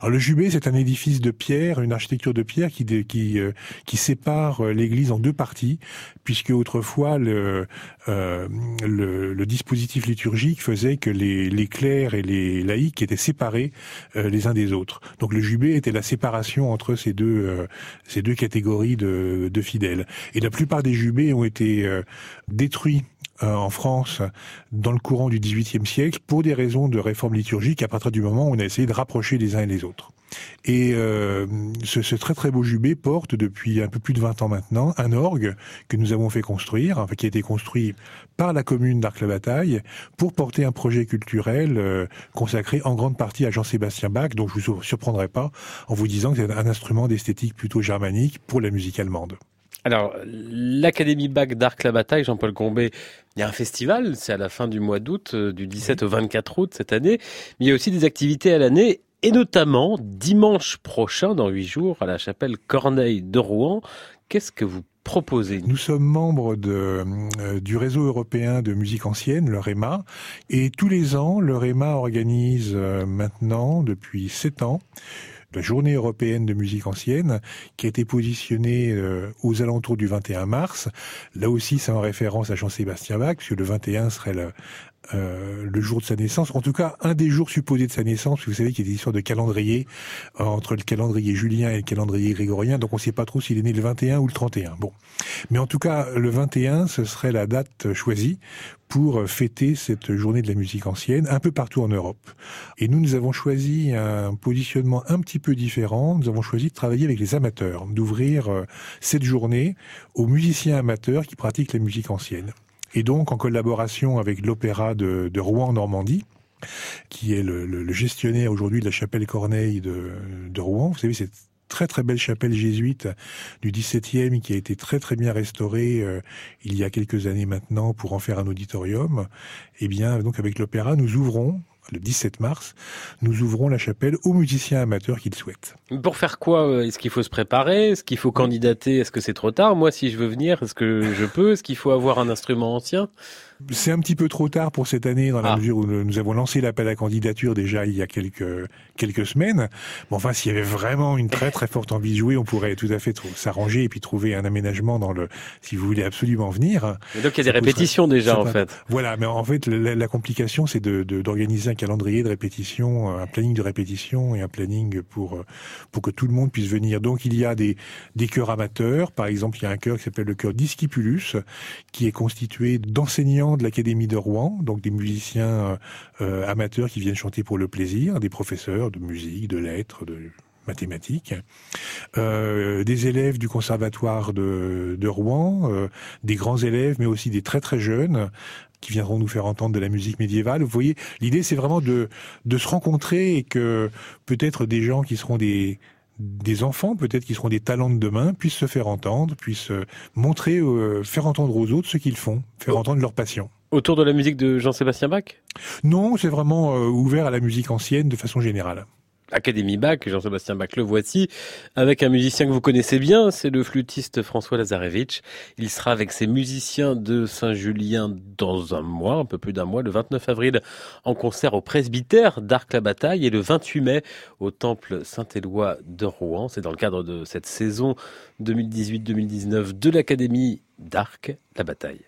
Speaker 7: Alors le jubé, c'est un édifice de pierre, une architecture de pierre qui qui euh, qui sépare euh, l'église en deux parties, puisque autrefois le euh, le, le, dispositif liturgique faisait que les, les clercs et les laïcs étaient séparés euh, les uns des autres. Donc le jubé était la séparation entre ces deux ces deux catégories de, de fidèles. Et la plupart des jubés ont été détruits euh, en France dans le courant du XVIIIe siècle pour des raisons de réforme liturgique à partir du moment où on a essayé de rapprocher les uns et les autres. Et euh, ce, très très beau jubé porte depuis un peu plus de 20 ans maintenant un orgue que nous avons fait construire, qui a été construit par la commune d'Arc-la-Bataille pour porter un projet culturel euh, consacré en grande partie à Jean-Sébastien Bach, donc je vous surprendrai pas en vous disant que c'est un instrument d'esthétique plutôt germanique pour la musique allemande.
Speaker 2: Alors, l'Académie Bach d'Arc-la-Bataille, Jean-Paul Combet, il y a un festival, c'est à la fin du mois d'août, euh, du 17 au 24 août cette année, mais il y a aussi des activités à l'année, et notamment dimanche prochain, dans huit jours, à la chapelle Corneille de Rouen. Qu'est-ce que vous proposez
Speaker 7: Nous? Sommes membres de, euh, du réseau européen de musique ancienne, le REMA, et tous les ans, le REMA organise euh, maintenant, depuis sept ans, la journée européenne de musique ancienne, qui a été positionnée euh, aux alentours du 21 mars. Là aussi, c'est en référence à Jean-Sébastien Bach, puisque le 21 serait le, euh, le jour de sa naissance, en tout cas un des jours supposés de sa naissance, vous savez qu'il y a des histoires de calendrier euh, entre le calendrier julien et le calendrier grégorien, donc on ne sait pas trop s'il est né le 21 ou le 31. Bon, mais en tout cas le 21, ce serait la date choisie pour fêter cette journée de la musique ancienne un peu partout en Europe. Et nous, nous avons choisi un positionnement un petit peu différent. Nous avons choisi de travailler avec les amateurs, d'ouvrir euh, cette journée aux musiciens amateurs qui pratiquent la musique ancienne. Et donc, en collaboration avec l'Opéra de, de Rouen-Normandie, qui est le, gestionnaire aujourd'hui de la chapelle Corneille de, de Rouen. Vous savez, cette très très belle chapelle jésuite du XVIIe qui a été très très bien restaurée euh, il y a quelques années maintenant pour en faire un auditorium. Eh bien, donc avec l'opéra, nous ouvrons le 17 mars, nous ouvrons la chapelle aux musiciens amateurs qui le souhaitent.
Speaker 2: Pour faire quoi Est-ce qu'il faut se préparer? Est-ce qu'il faut candidater? Est-ce que c'est trop tard? Moi, si je veux venir, est-ce que je peux? Est-ce qu'il faut avoir un instrument ancien?
Speaker 7: C'est un petit peu trop tard pour cette année dans la ah. mesure où nous avons lancé l'appel à candidature déjà il y a quelques quelques semaines. Bon, enfin, s'il y avait vraiment une très très forte envie de jouer, on pourrait tout à fait s'arranger et puis trouver un aménagement dans le. Si vous voulez absolument venir.
Speaker 2: Mais donc il y a des répétitions déjà en fait.
Speaker 7: Voilà, mais en fait la, la complication c'est de d'organiser un calendrier de répétition, un planning de répétition et un planning pour pour que tout le monde puisse venir. Donc il y a des des chœurs amateurs. Par exemple, il y a un chœur qui s'appelle le chœur Discipulus, qui est constitué d'enseignants de l'Académie de Rouen, donc des musiciens euh, amateurs qui viennent chanter pour le plaisir, des professeurs de musique, de lettres, de mathématiques, euh, des élèves du conservatoire de, Rouen, euh, des grands élèves, mais aussi des très très jeunes qui viendront nous faire entendre de la musique médiévale. Vous voyez, l'idée c'est vraiment de, de se rencontrer et que peut-être des gens qui seront des des enfants, peut-être qui seront des talents de demain, puissent se faire entendre, puissent euh, montrer, euh, faire entendre aux autres ce qu'ils font, faire entendre leur passion.
Speaker 2: Autour de la musique de Jean-Sébastien Bach?
Speaker 7: Non, c'est vraiment euh, ouvert à la musique ancienne de façon générale.
Speaker 2: Académie Bach, Jean-Sébastien Bach, le voici, avec un musicien que vous connaissez bien, c'est le flûtiste François Lazarevitch. Il sera avec ses musiciens de Saint-Julien dans un mois, un peu plus d'un mois, le 29 avril, en concert au presbytère d'Arc-la-Bataille et le 28 mai au temple Saint-Éloi de Rouen. C'est dans le cadre de cette saison 2018-2019 de l'Académie d'Arc-la-Bataille.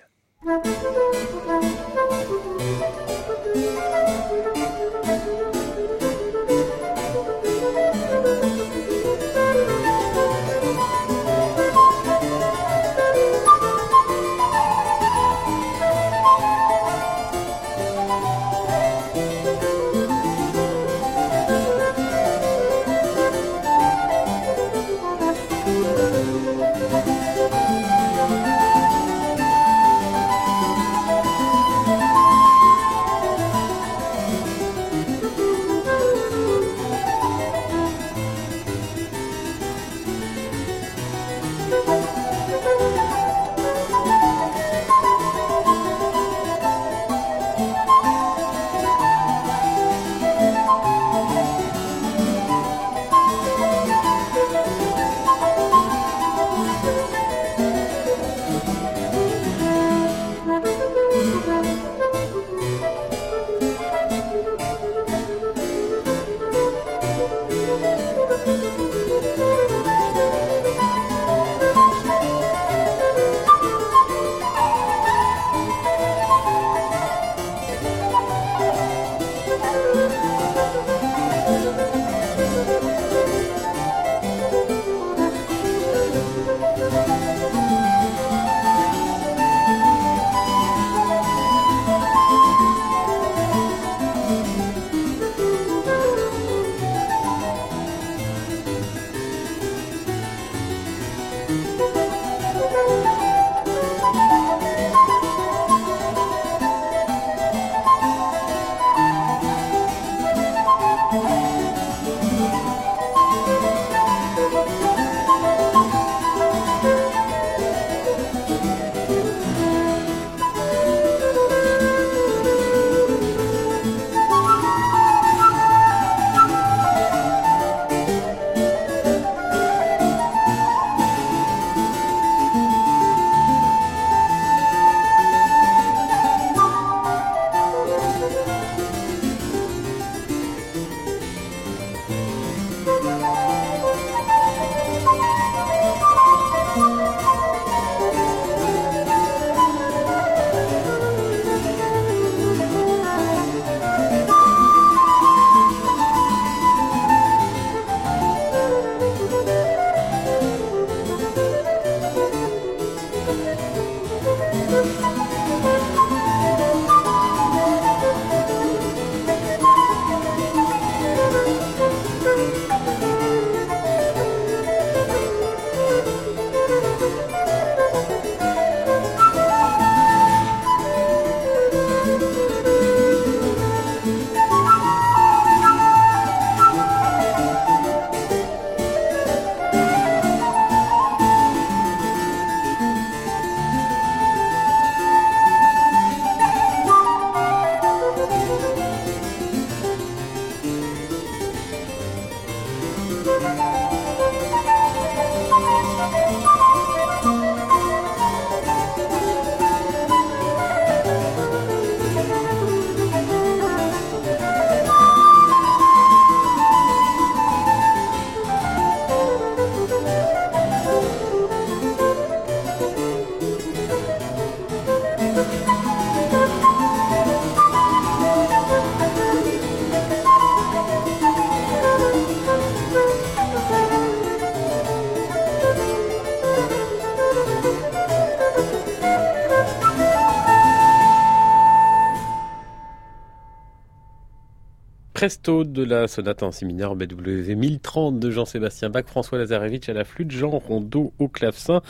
Speaker 2: Presto de la sonate en si mineur BW 1030 de Jean-Sébastien Bach, François Lazarevitch à la flûte, Jean Rondeau au clavecin.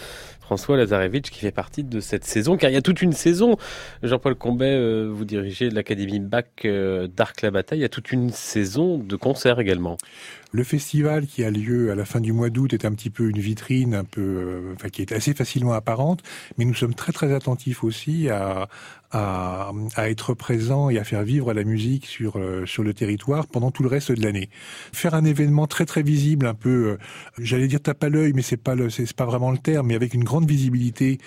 Speaker 2: François Lazarevitch qui fait partie de cette saison, car il y a toute une saison. Jean-Paul Combet, euh, vous dirigez l'Académie BAC euh, d'Arc la Bataille, il y a toute une saison de concerts également.
Speaker 7: Le festival qui a lieu à la fin du mois d'août est un petit peu une vitrine, un peu, euh, enfin, qui est assez facilement apparente, mais nous sommes très très attentifs aussi à, à, à être présents et à faire vivre la musique sur euh, sur le territoire pendant tout le reste de l'année. Faire un événement très très visible, un peu, euh, j'allais dire tape à l'œil, mais c'est pas le, c'est pas vraiment le terme, mais avec une grande visibilité,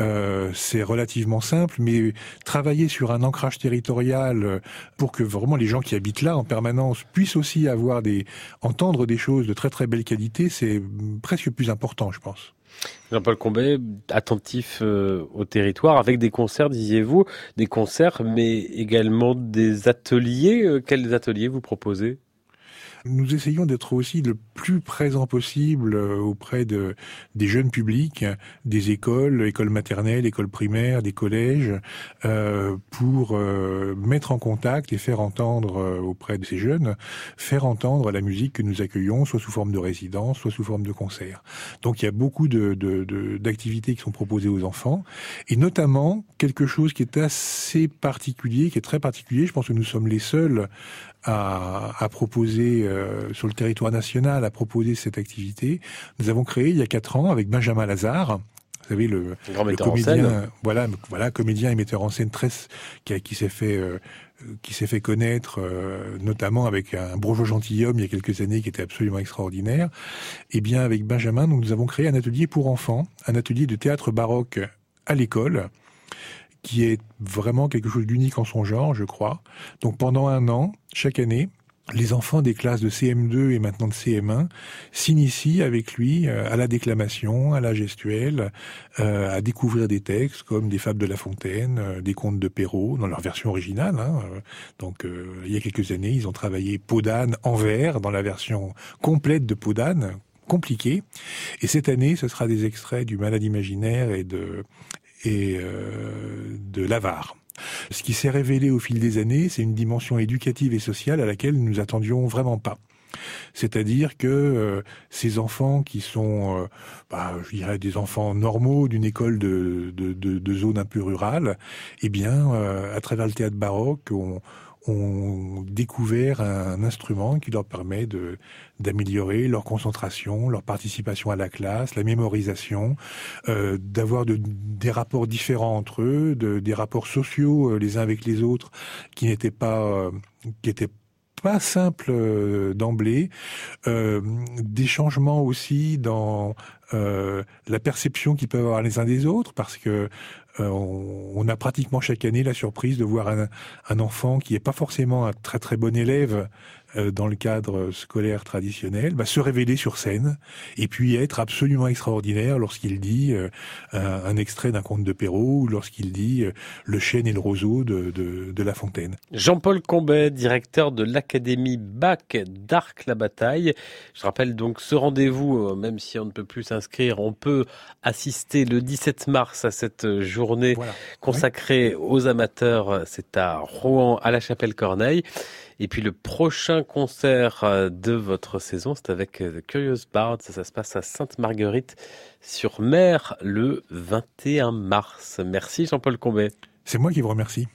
Speaker 7: euh, c'est relativement simple. Mais travailler sur un ancrage territorial pour que vraiment les gens qui habitent là en permanence puissent aussi avoir des entendre des choses de très très belle qualité, c'est presque plus important, je pense.
Speaker 2: Jean-Paul Combet, attentif euh, au territoire, avec des concerts, disiez-vous, des concerts, mais également des ateliers. Euh, quels ateliers vous proposez?
Speaker 7: Nous essayons d'être aussi le plus présent possible euh, auprès de, des jeunes publics, des écoles, écoles maternelles, écoles primaires, des collèges, euh, pour euh, mettre en contact et faire entendre euh, auprès de ces jeunes, faire entendre la musique que nous accueillons, soit sous forme de résidence, soit sous forme de concert. Donc il y a beaucoup de, de, de, d'activités qui sont proposées aux enfants, et notamment quelque chose qui est assez particulier, qui est très particulier. Je pense que nous sommes les seuls à, à proposer euh, sur le territoire national, à proposer cette activité. Nous avons créé il y a quatre ans avec Benjamin Lazare, vous savez le,
Speaker 2: Grand
Speaker 7: le
Speaker 2: en
Speaker 7: comédien,
Speaker 2: scène.
Speaker 7: voilà, voilà, comédien et metteur en scène très qui, s'est fait euh, qui s'est fait connaître euh, notamment avec un bourgeois gentilhomme il y a quelques années qui était absolument extraordinaire. Et bien avec Benjamin, nous avons créé un atelier pour enfants, un atelier de théâtre baroque à l'école qui est vraiment quelque chose d'unique en son genre, je crois. Donc pendant un an, chaque année, les enfants des classes de CM2 et maintenant de CM1 s'initient avec lui euh, à la déclamation, à la gestuelle, euh, à découvrir des textes comme des fables de La Fontaine, euh, des contes de Perrault, dans leur version originale. hein. Donc il y a quelques années, ils ont travaillé Peau d'âne en vers dans la version complète de Peau d'âne, compliquée. Et cette année, ce sera des extraits du Malade imaginaire et de et euh, de l'avare. Ce qui s'est révélé au fil des années, c'est une dimension éducative et sociale à laquelle nous attendions vraiment pas. C'est-à-dire que euh, ces enfants qui sont, euh, bah, je dirais, des enfants normaux d'une école de, de, zone un peu rurale, eh bien, à travers le théâtre baroque, on, ont découvert un instrument qui leur permet de d'améliorer leur concentration, leur participation à la classe, la mémorisation, euh, d'avoir de, des rapports différents entre eux, de, des rapports sociaux euh, les uns avec les autres qui n'étaient pas euh, simples d'emblée, des changements aussi dans la perception qu'ils peuvent avoir les uns des autres, parce que a pratiquement chaque année la surprise de voir un, un enfant qui est pas forcément un très très bon élève dans le cadre scolaire traditionnel, bah, se révéler sur scène et puis être absolument extraordinaire lorsqu'il dit euh, un, un extrait d'un conte de Perrault ou lorsqu'il dit euh, le chêne et le roseau de, de, de La Fontaine.
Speaker 2: Jean-Paul Combet, directeur de l'Académie BAC d'Arc-la-Bataille. Je rappelle donc ce rendez-vous, euh, même si on ne peut plus s'inscrire, on peut assister le 17 mars à cette journée
Speaker 7: Voilà.
Speaker 2: consacrée aux amateurs. C'est à Rouen, à la Chapelle Corneille. Et puis le prochain concert euh, de votre saison, c'est avec euh, The Curious Bard. Ça, ça se passe à Sainte-Marguerite sur Mer le 21 mars. Merci Jean-Paul Combet.
Speaker 7: C'est moi qui vous remercie.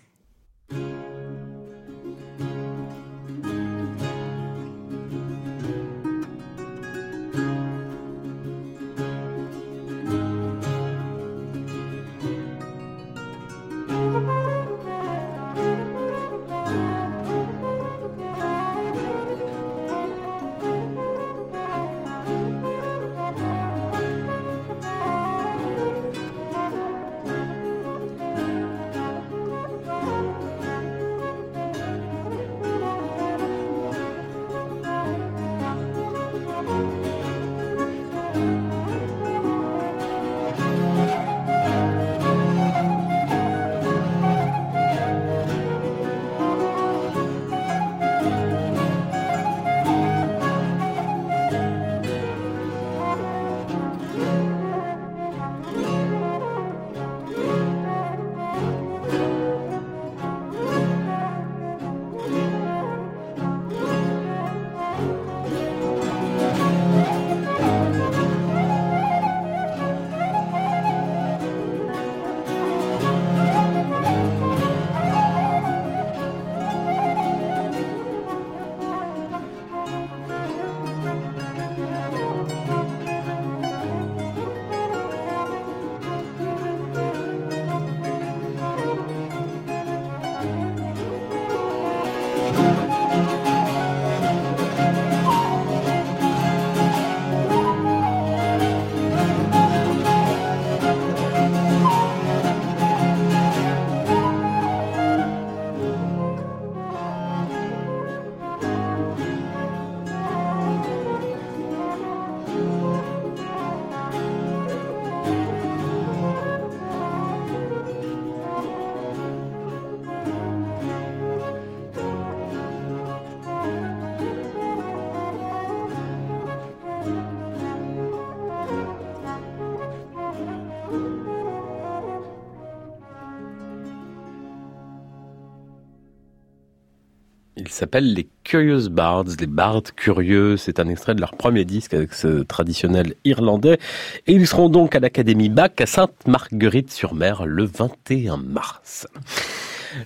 Speaker 2: S'appelle Les Curious Bards, les bards curieux. C'est un extrait de leur premier disque avec ce traditionnel irlandais. Et ils seront donc à l'Académie Bach à Sainte-Marguerite-sur-Mer le 21 mars.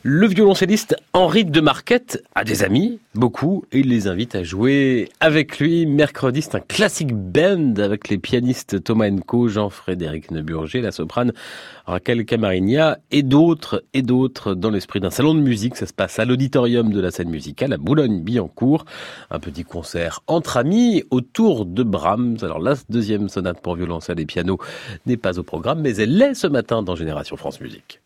Speaker 2: Le violoncelliste Henri de Marquette a des amis, beaucoup, et il les invite à jouer avec lui. Mercredi, c'est un classique band avec les pianistes Thomas Enco, Jean-Frédéric Neuburger, la soprane Raquel Camarigna et d'autres et d'autres dans l'esprit d'un salon de musique. Ça se passe à l'auditorium de la scène musicale à Boulogne-Billancourt. Un petit concert entre amis autour de Brahms. Alors la deuxième sonate pour violoncelle et piano n'est pas au programme, mais elle l'est ce matin dans Génération France Musique.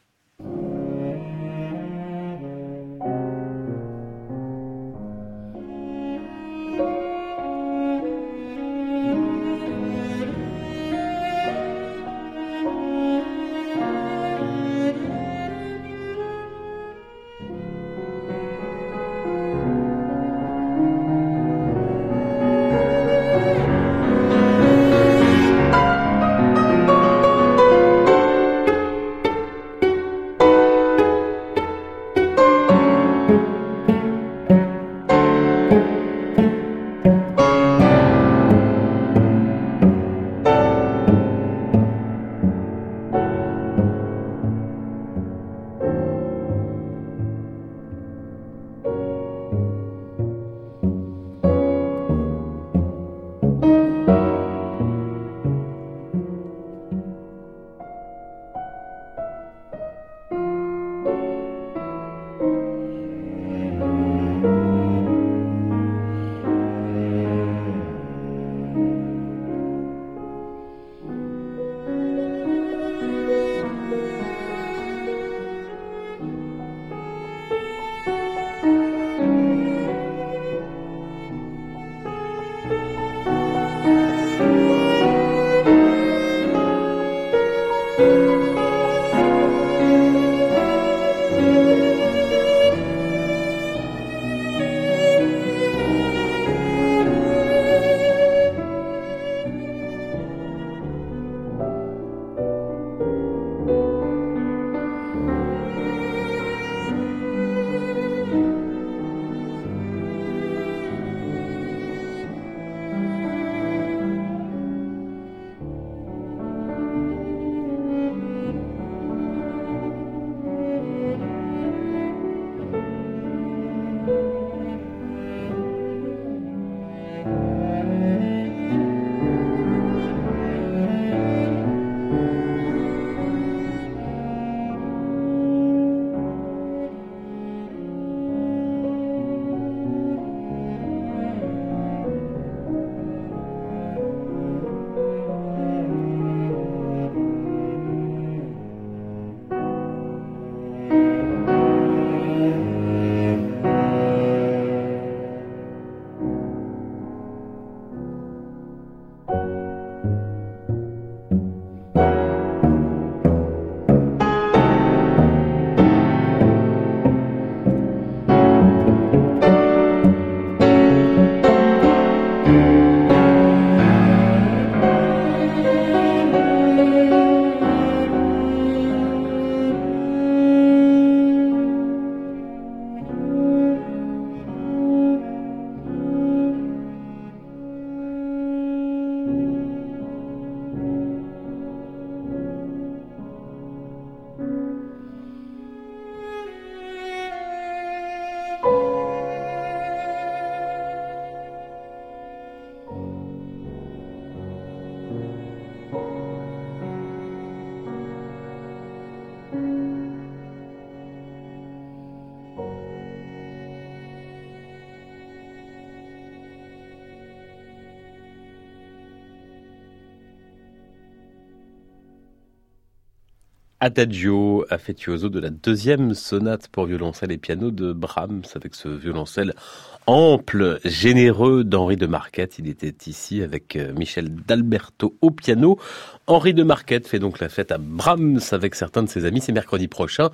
Speaker 2: Adagio affettuoso de la deuxième sonate pour violoncelle et piano de Brahms avec ce violoncelle ample, généreux d'Henri de Marquette. Il était ici avec euh, Michel d'Alberto au piano. Henri de Marquette fait donc la fête à Brahms avec certains de ses amis. C'est mercredi prochain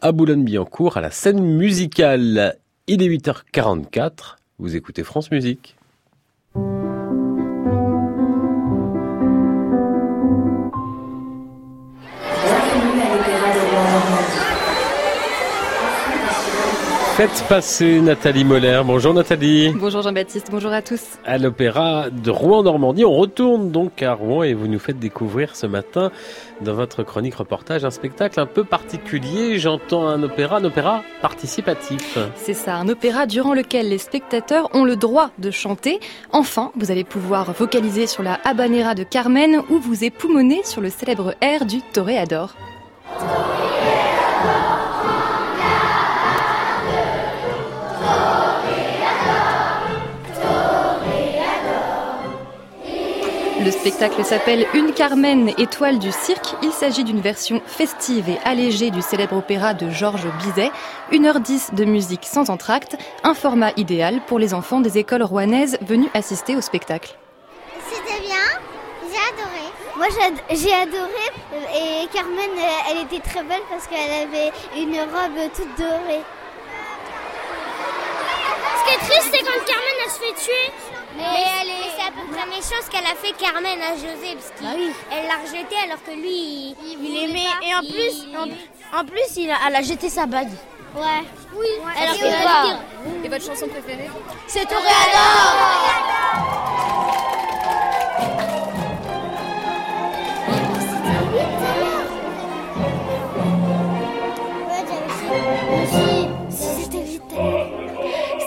Speaker 2: à Boulogne-Billancourt à la scène musicale. Il est 8h44. Vous écoutez France Musique. Faites passer Nathalie Moller. Bonjour Nathalie.
Speaker 8: Bonjour Jean-Baptiste, bonjour à tous.
Speaker 2: À l'opéra de Rouen-Normandie, on retourne donc à Rouen et vous nous faites découvrir ce matin dans votre chronique reportage un spectacle un peu particulier. J'entends un opéra, un opéra participatif.
Speaker 8: C'est ça, un opéra durant lequel les spectateurs ont le droit de chanter. Enfin, vous allez pouvoir vocaliser sur la habanera de Carmen ou vous époumoner sur le célèbre air du Toréador. Le spectacle s'appelle Une Carmen, étoile du cirque. Il s'agit d'une version festive et allégée du célèbre opéra de Georges Bizet. 1h10 de musique sans entracte, un format idéal pour les enfants des écoles rouennaises venus assister au spectacle.
Speaker 9: C'était bien, j'ai adoré. Moi j'ai- adoré et Carmen elle était très belle parce qu'elle avait une robe toute dorée.
Speaker 10: Ce qui est triste, c'est quand Carmen elle se fait tuer.
Speaker 9: Mais, elle est... c'est à peu près méchant ce qu'elle a fait Carmen à José parce qu'elle l'a rejeté alors que lui il,
Speaker 10: aimait.
Speaker 9: pas.
Speaker 10: Et en plus,
Speaker 9: Il-
Speaker 10: en, en plus il a, elle a jeté sa bague.
Speaker 9: Ouais. Oui.
Speaker 10: Elle a
Speaker 9: Et
Speaker 10: fait pas.
Speaker 8: Et votre chanson préférée?
Speaker 10: C'est Toréador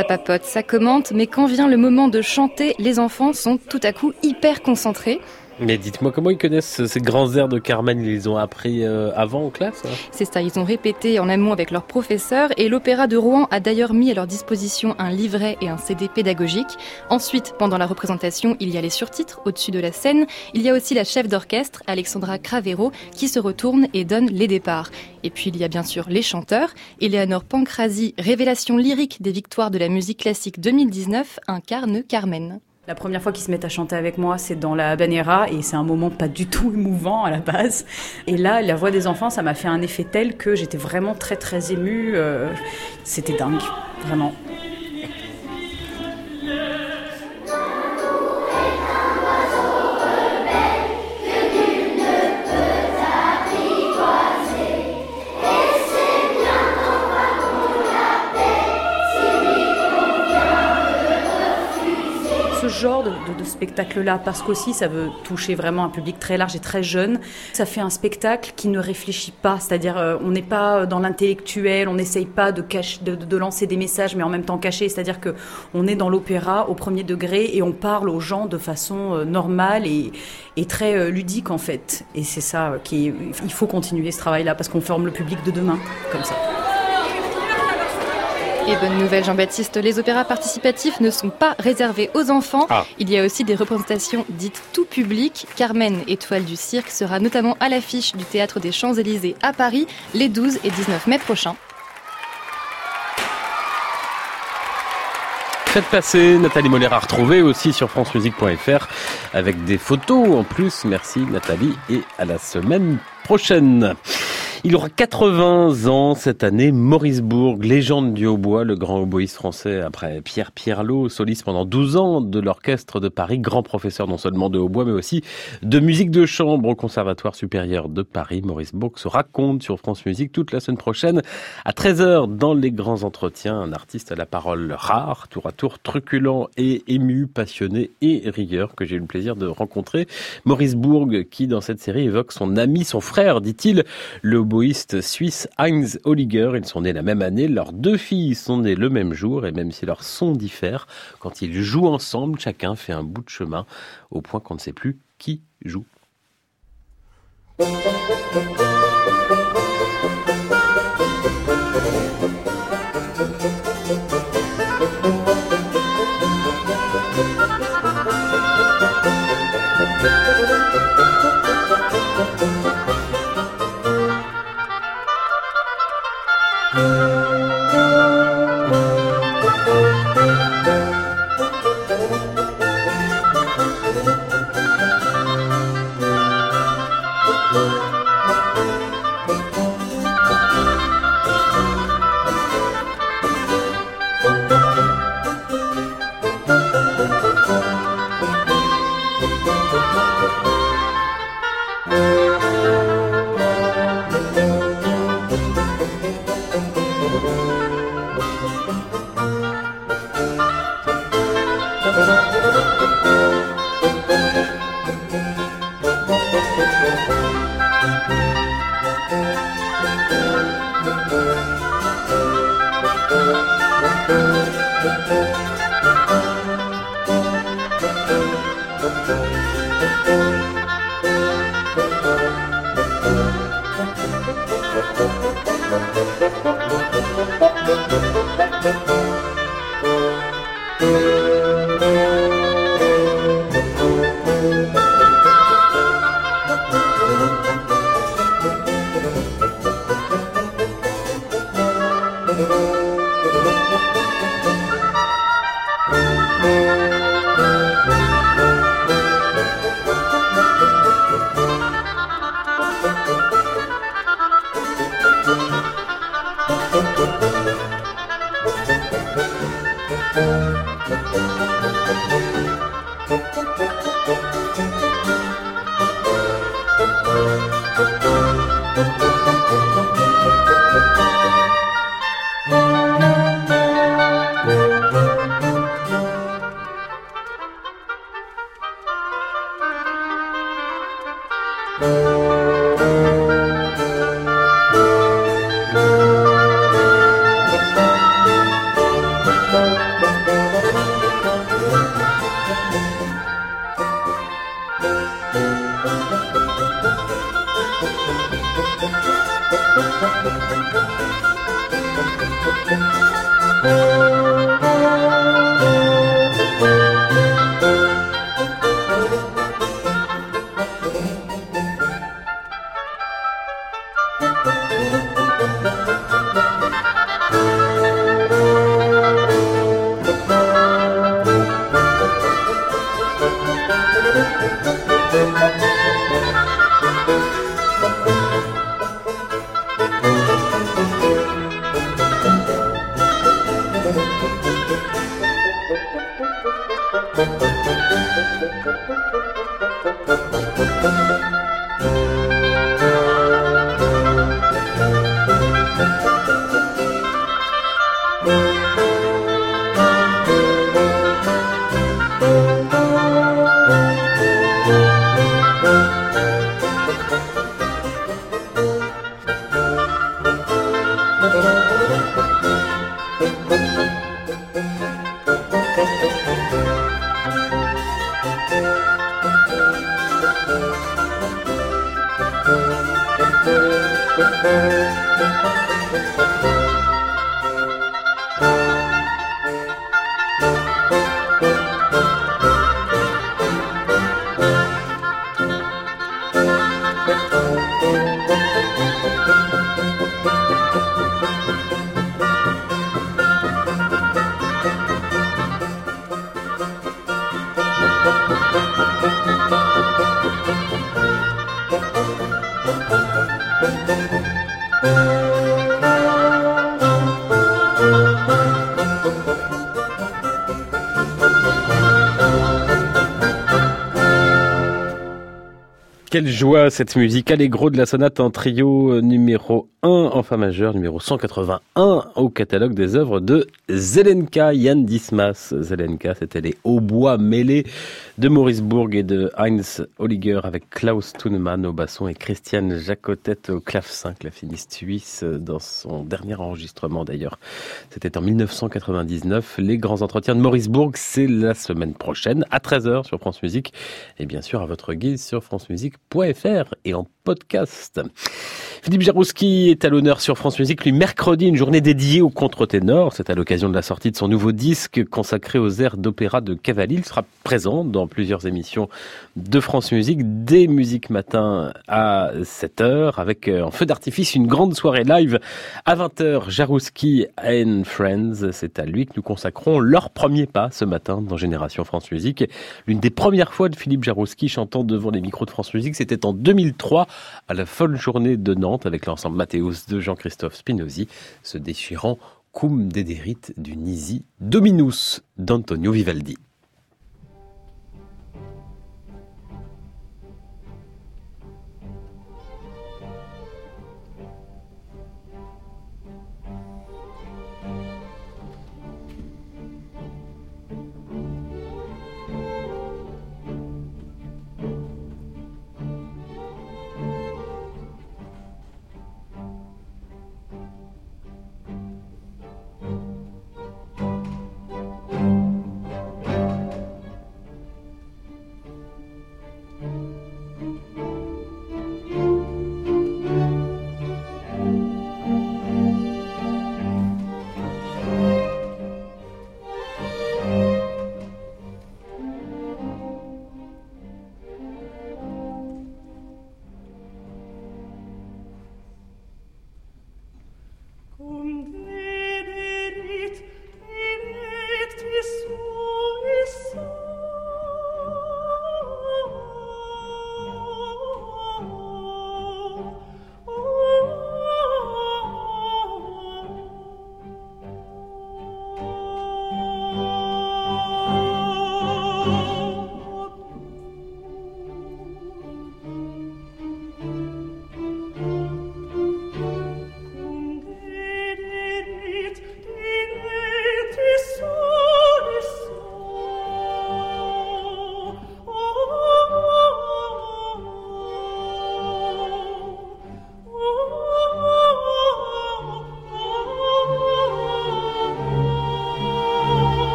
Speaker 8: Ça papote, ça commente, mais quand vient le moment de chanter, les enfants sont tout à coup hyper concentrés.
Speaker 2: Mais dites-moi comment ils connaissent ces grands airs de Carmen? Ils les ont appris euh, avant en classe hein?
Speaker 8: C'est ça, ils ont répété en amont avec leurs professeurs et l'Opéra de Rouen a d'ailleurs mis à leur disposition un livret et un CD pédagogique. Ensuite, pendant la représentation, il y a les surtitres au-dessus de la scène. Il y a aussi la chef d'orchestre, Alexandra Cravero, qui se retourne et donne les départs. Et puis il y a bien sûr les chanteurs. Eleanor Pancrazi, révélation lyrique des victoires de la musique classique 2019, incarne Carmen.
Speaker 11: La première fois qu'ils se mettent à chanter avec moi, c'est dans la Banera et c'est un moment pas du tout émouvant à la base. Et là, la voix des enfants, ça m'a fait un effet tel que j'étais vraiment très très émue. euh, C'était dingue, vraiment. Genre de, spectacle-là, parce qu'aussi ça veut toucher vraiment un public très large et très jeune. Ça fait un spectacle qui ne réfléchit pas, c'est-à-dire euh, on n'est pas dans l'intellectuel, on n'essaye pas de, cacher, de, de lancer des messages, mais en même temps cacher, c'est-à-dire que on est dans l'opéra au premier degré et on parle aux gens de façon euh, normale et, et très euh, ludique en fait. Et c'est ça euh, qui il faut continuer ce travail-là parce qu'on forme le public de demain comme ça.
Speaker 8: Et bonne nouvelle Jean-Baptiste, les opéras participatifs ne sont pas réservés aux enfants.
Speaker 2: Ah.
Speaker 8: Il y a aussi des représentations dites tout public. Carmen, étoile du cirque, sera notamment à l'affiche du théâtre des Champs-Élysées à Paris les 12 et 19 mai prochains.
Speaker 2: Faites passer Nathalie Moller à retrouver aussi sur francemusique.fr avec des photos en plus. Merci Nathalie et à la semaine prochaine. Il aura 80 ans cette année. Maurice Bourg, légende du hautbois, le grand hautboïste français après Pierre Pierlot, soliste pendant 12 ans de l'orchestre de Paris, grand professeur non seulement de hautbois mais aussi de musique de chambre au Conservatoire supérieur de Paris. Maurice Bourg se raconte sur France Musique toute la semaine prochaine à 13h dans les grands entretiens. Un artiste à la parole rare, tour à tour truculent et ému, passionné et rigueur que j'ai eu le plaisir de rencontrer. Maurice Bourg qui dans cette série évoque son ami, son frère, dit-il, le suisse Heinz Holliger. Ils sont nés la même année, leurs deux filles sont nées le même jour et même si leurs sons diffèrent, quand ils jouent ensemble, chacun fait un bout de chemin au point qu'on ne sait plus qui joue. Quelle joie cette musique Allegro de la sonate en trio euh, numéro 1 en fa majeur, numéro 181 au catalogue des œuvres de Zelenka, Yann Dismas. Zelenka, c'était les hautbois mêlés de Maurice Bourg et de Heinz Holliger avec Klaus Thunemann au basson et Christiane Jacotet au clavecin, claviniste suisse, dans son dernier enregistrement d'ailleurs. C'était en 1999. Les grands entretiens de Maurice Bourg, c'est la semaine prochaine à 13h sur France Musique et bien sûr à votre guise sur francemusique.fr et en podcast. Philippe Jarouski est à l'honneur sur France Musique, lui mercredi, une journée dédiée au contre-ténor. C'est à l'occasion de la sortie de son nouveau disque consacré aux airs d'opéra de Cavalli. Il sera présent dans plusieurs émissions de France Musique dès Musique Matin à 7h avec euh, en feu d'artifice une grande soirée live à 20h. Jarouski and Friends, c'est à lui que nous consacrons leur premier pas ce matin dans Génération France Musique. L'une des premières fois de Philippe Jarouski chantant devant les micros de France Musique, c'était en 2003 à la folle journée de Nantes avec l'ensemble Mathéus de Jean-Christophe Spinozzi, se déchirant Cum dederit du Nisi Dominus d'Antonio Vivaldi.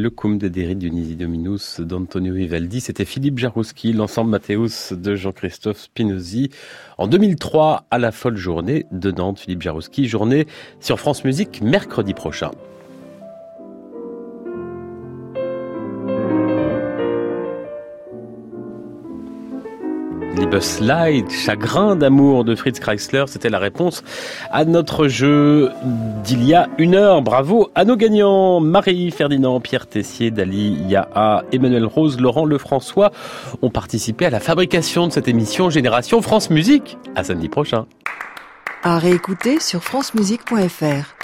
Speaker 2: Le cum de Deri Dionisi Dominus d'Antonio Vivaldi, c'était Philippe Jarouski, l'ensemble Mathéus de Jean-Christophe Spinozzi. En 2003, à la folle journée de Nantes, Philippe Jarouski, journée sur France Musique mercredi prochain. Slide, Chagrin d'amour de Fritz Chrysler, c'était la réponse à notre jeu d'il y a une heure. Bravo à nos gagnants, Marie Ferdinand, Pierre Tessier, Dali, Yaha, Emmanuel Rose, Laurent Lefrançois ont participé à la fabrication de cette émission Génération France Musique. À samedi prochain.
Speaker 1: À réécouter sur francemusique.fr.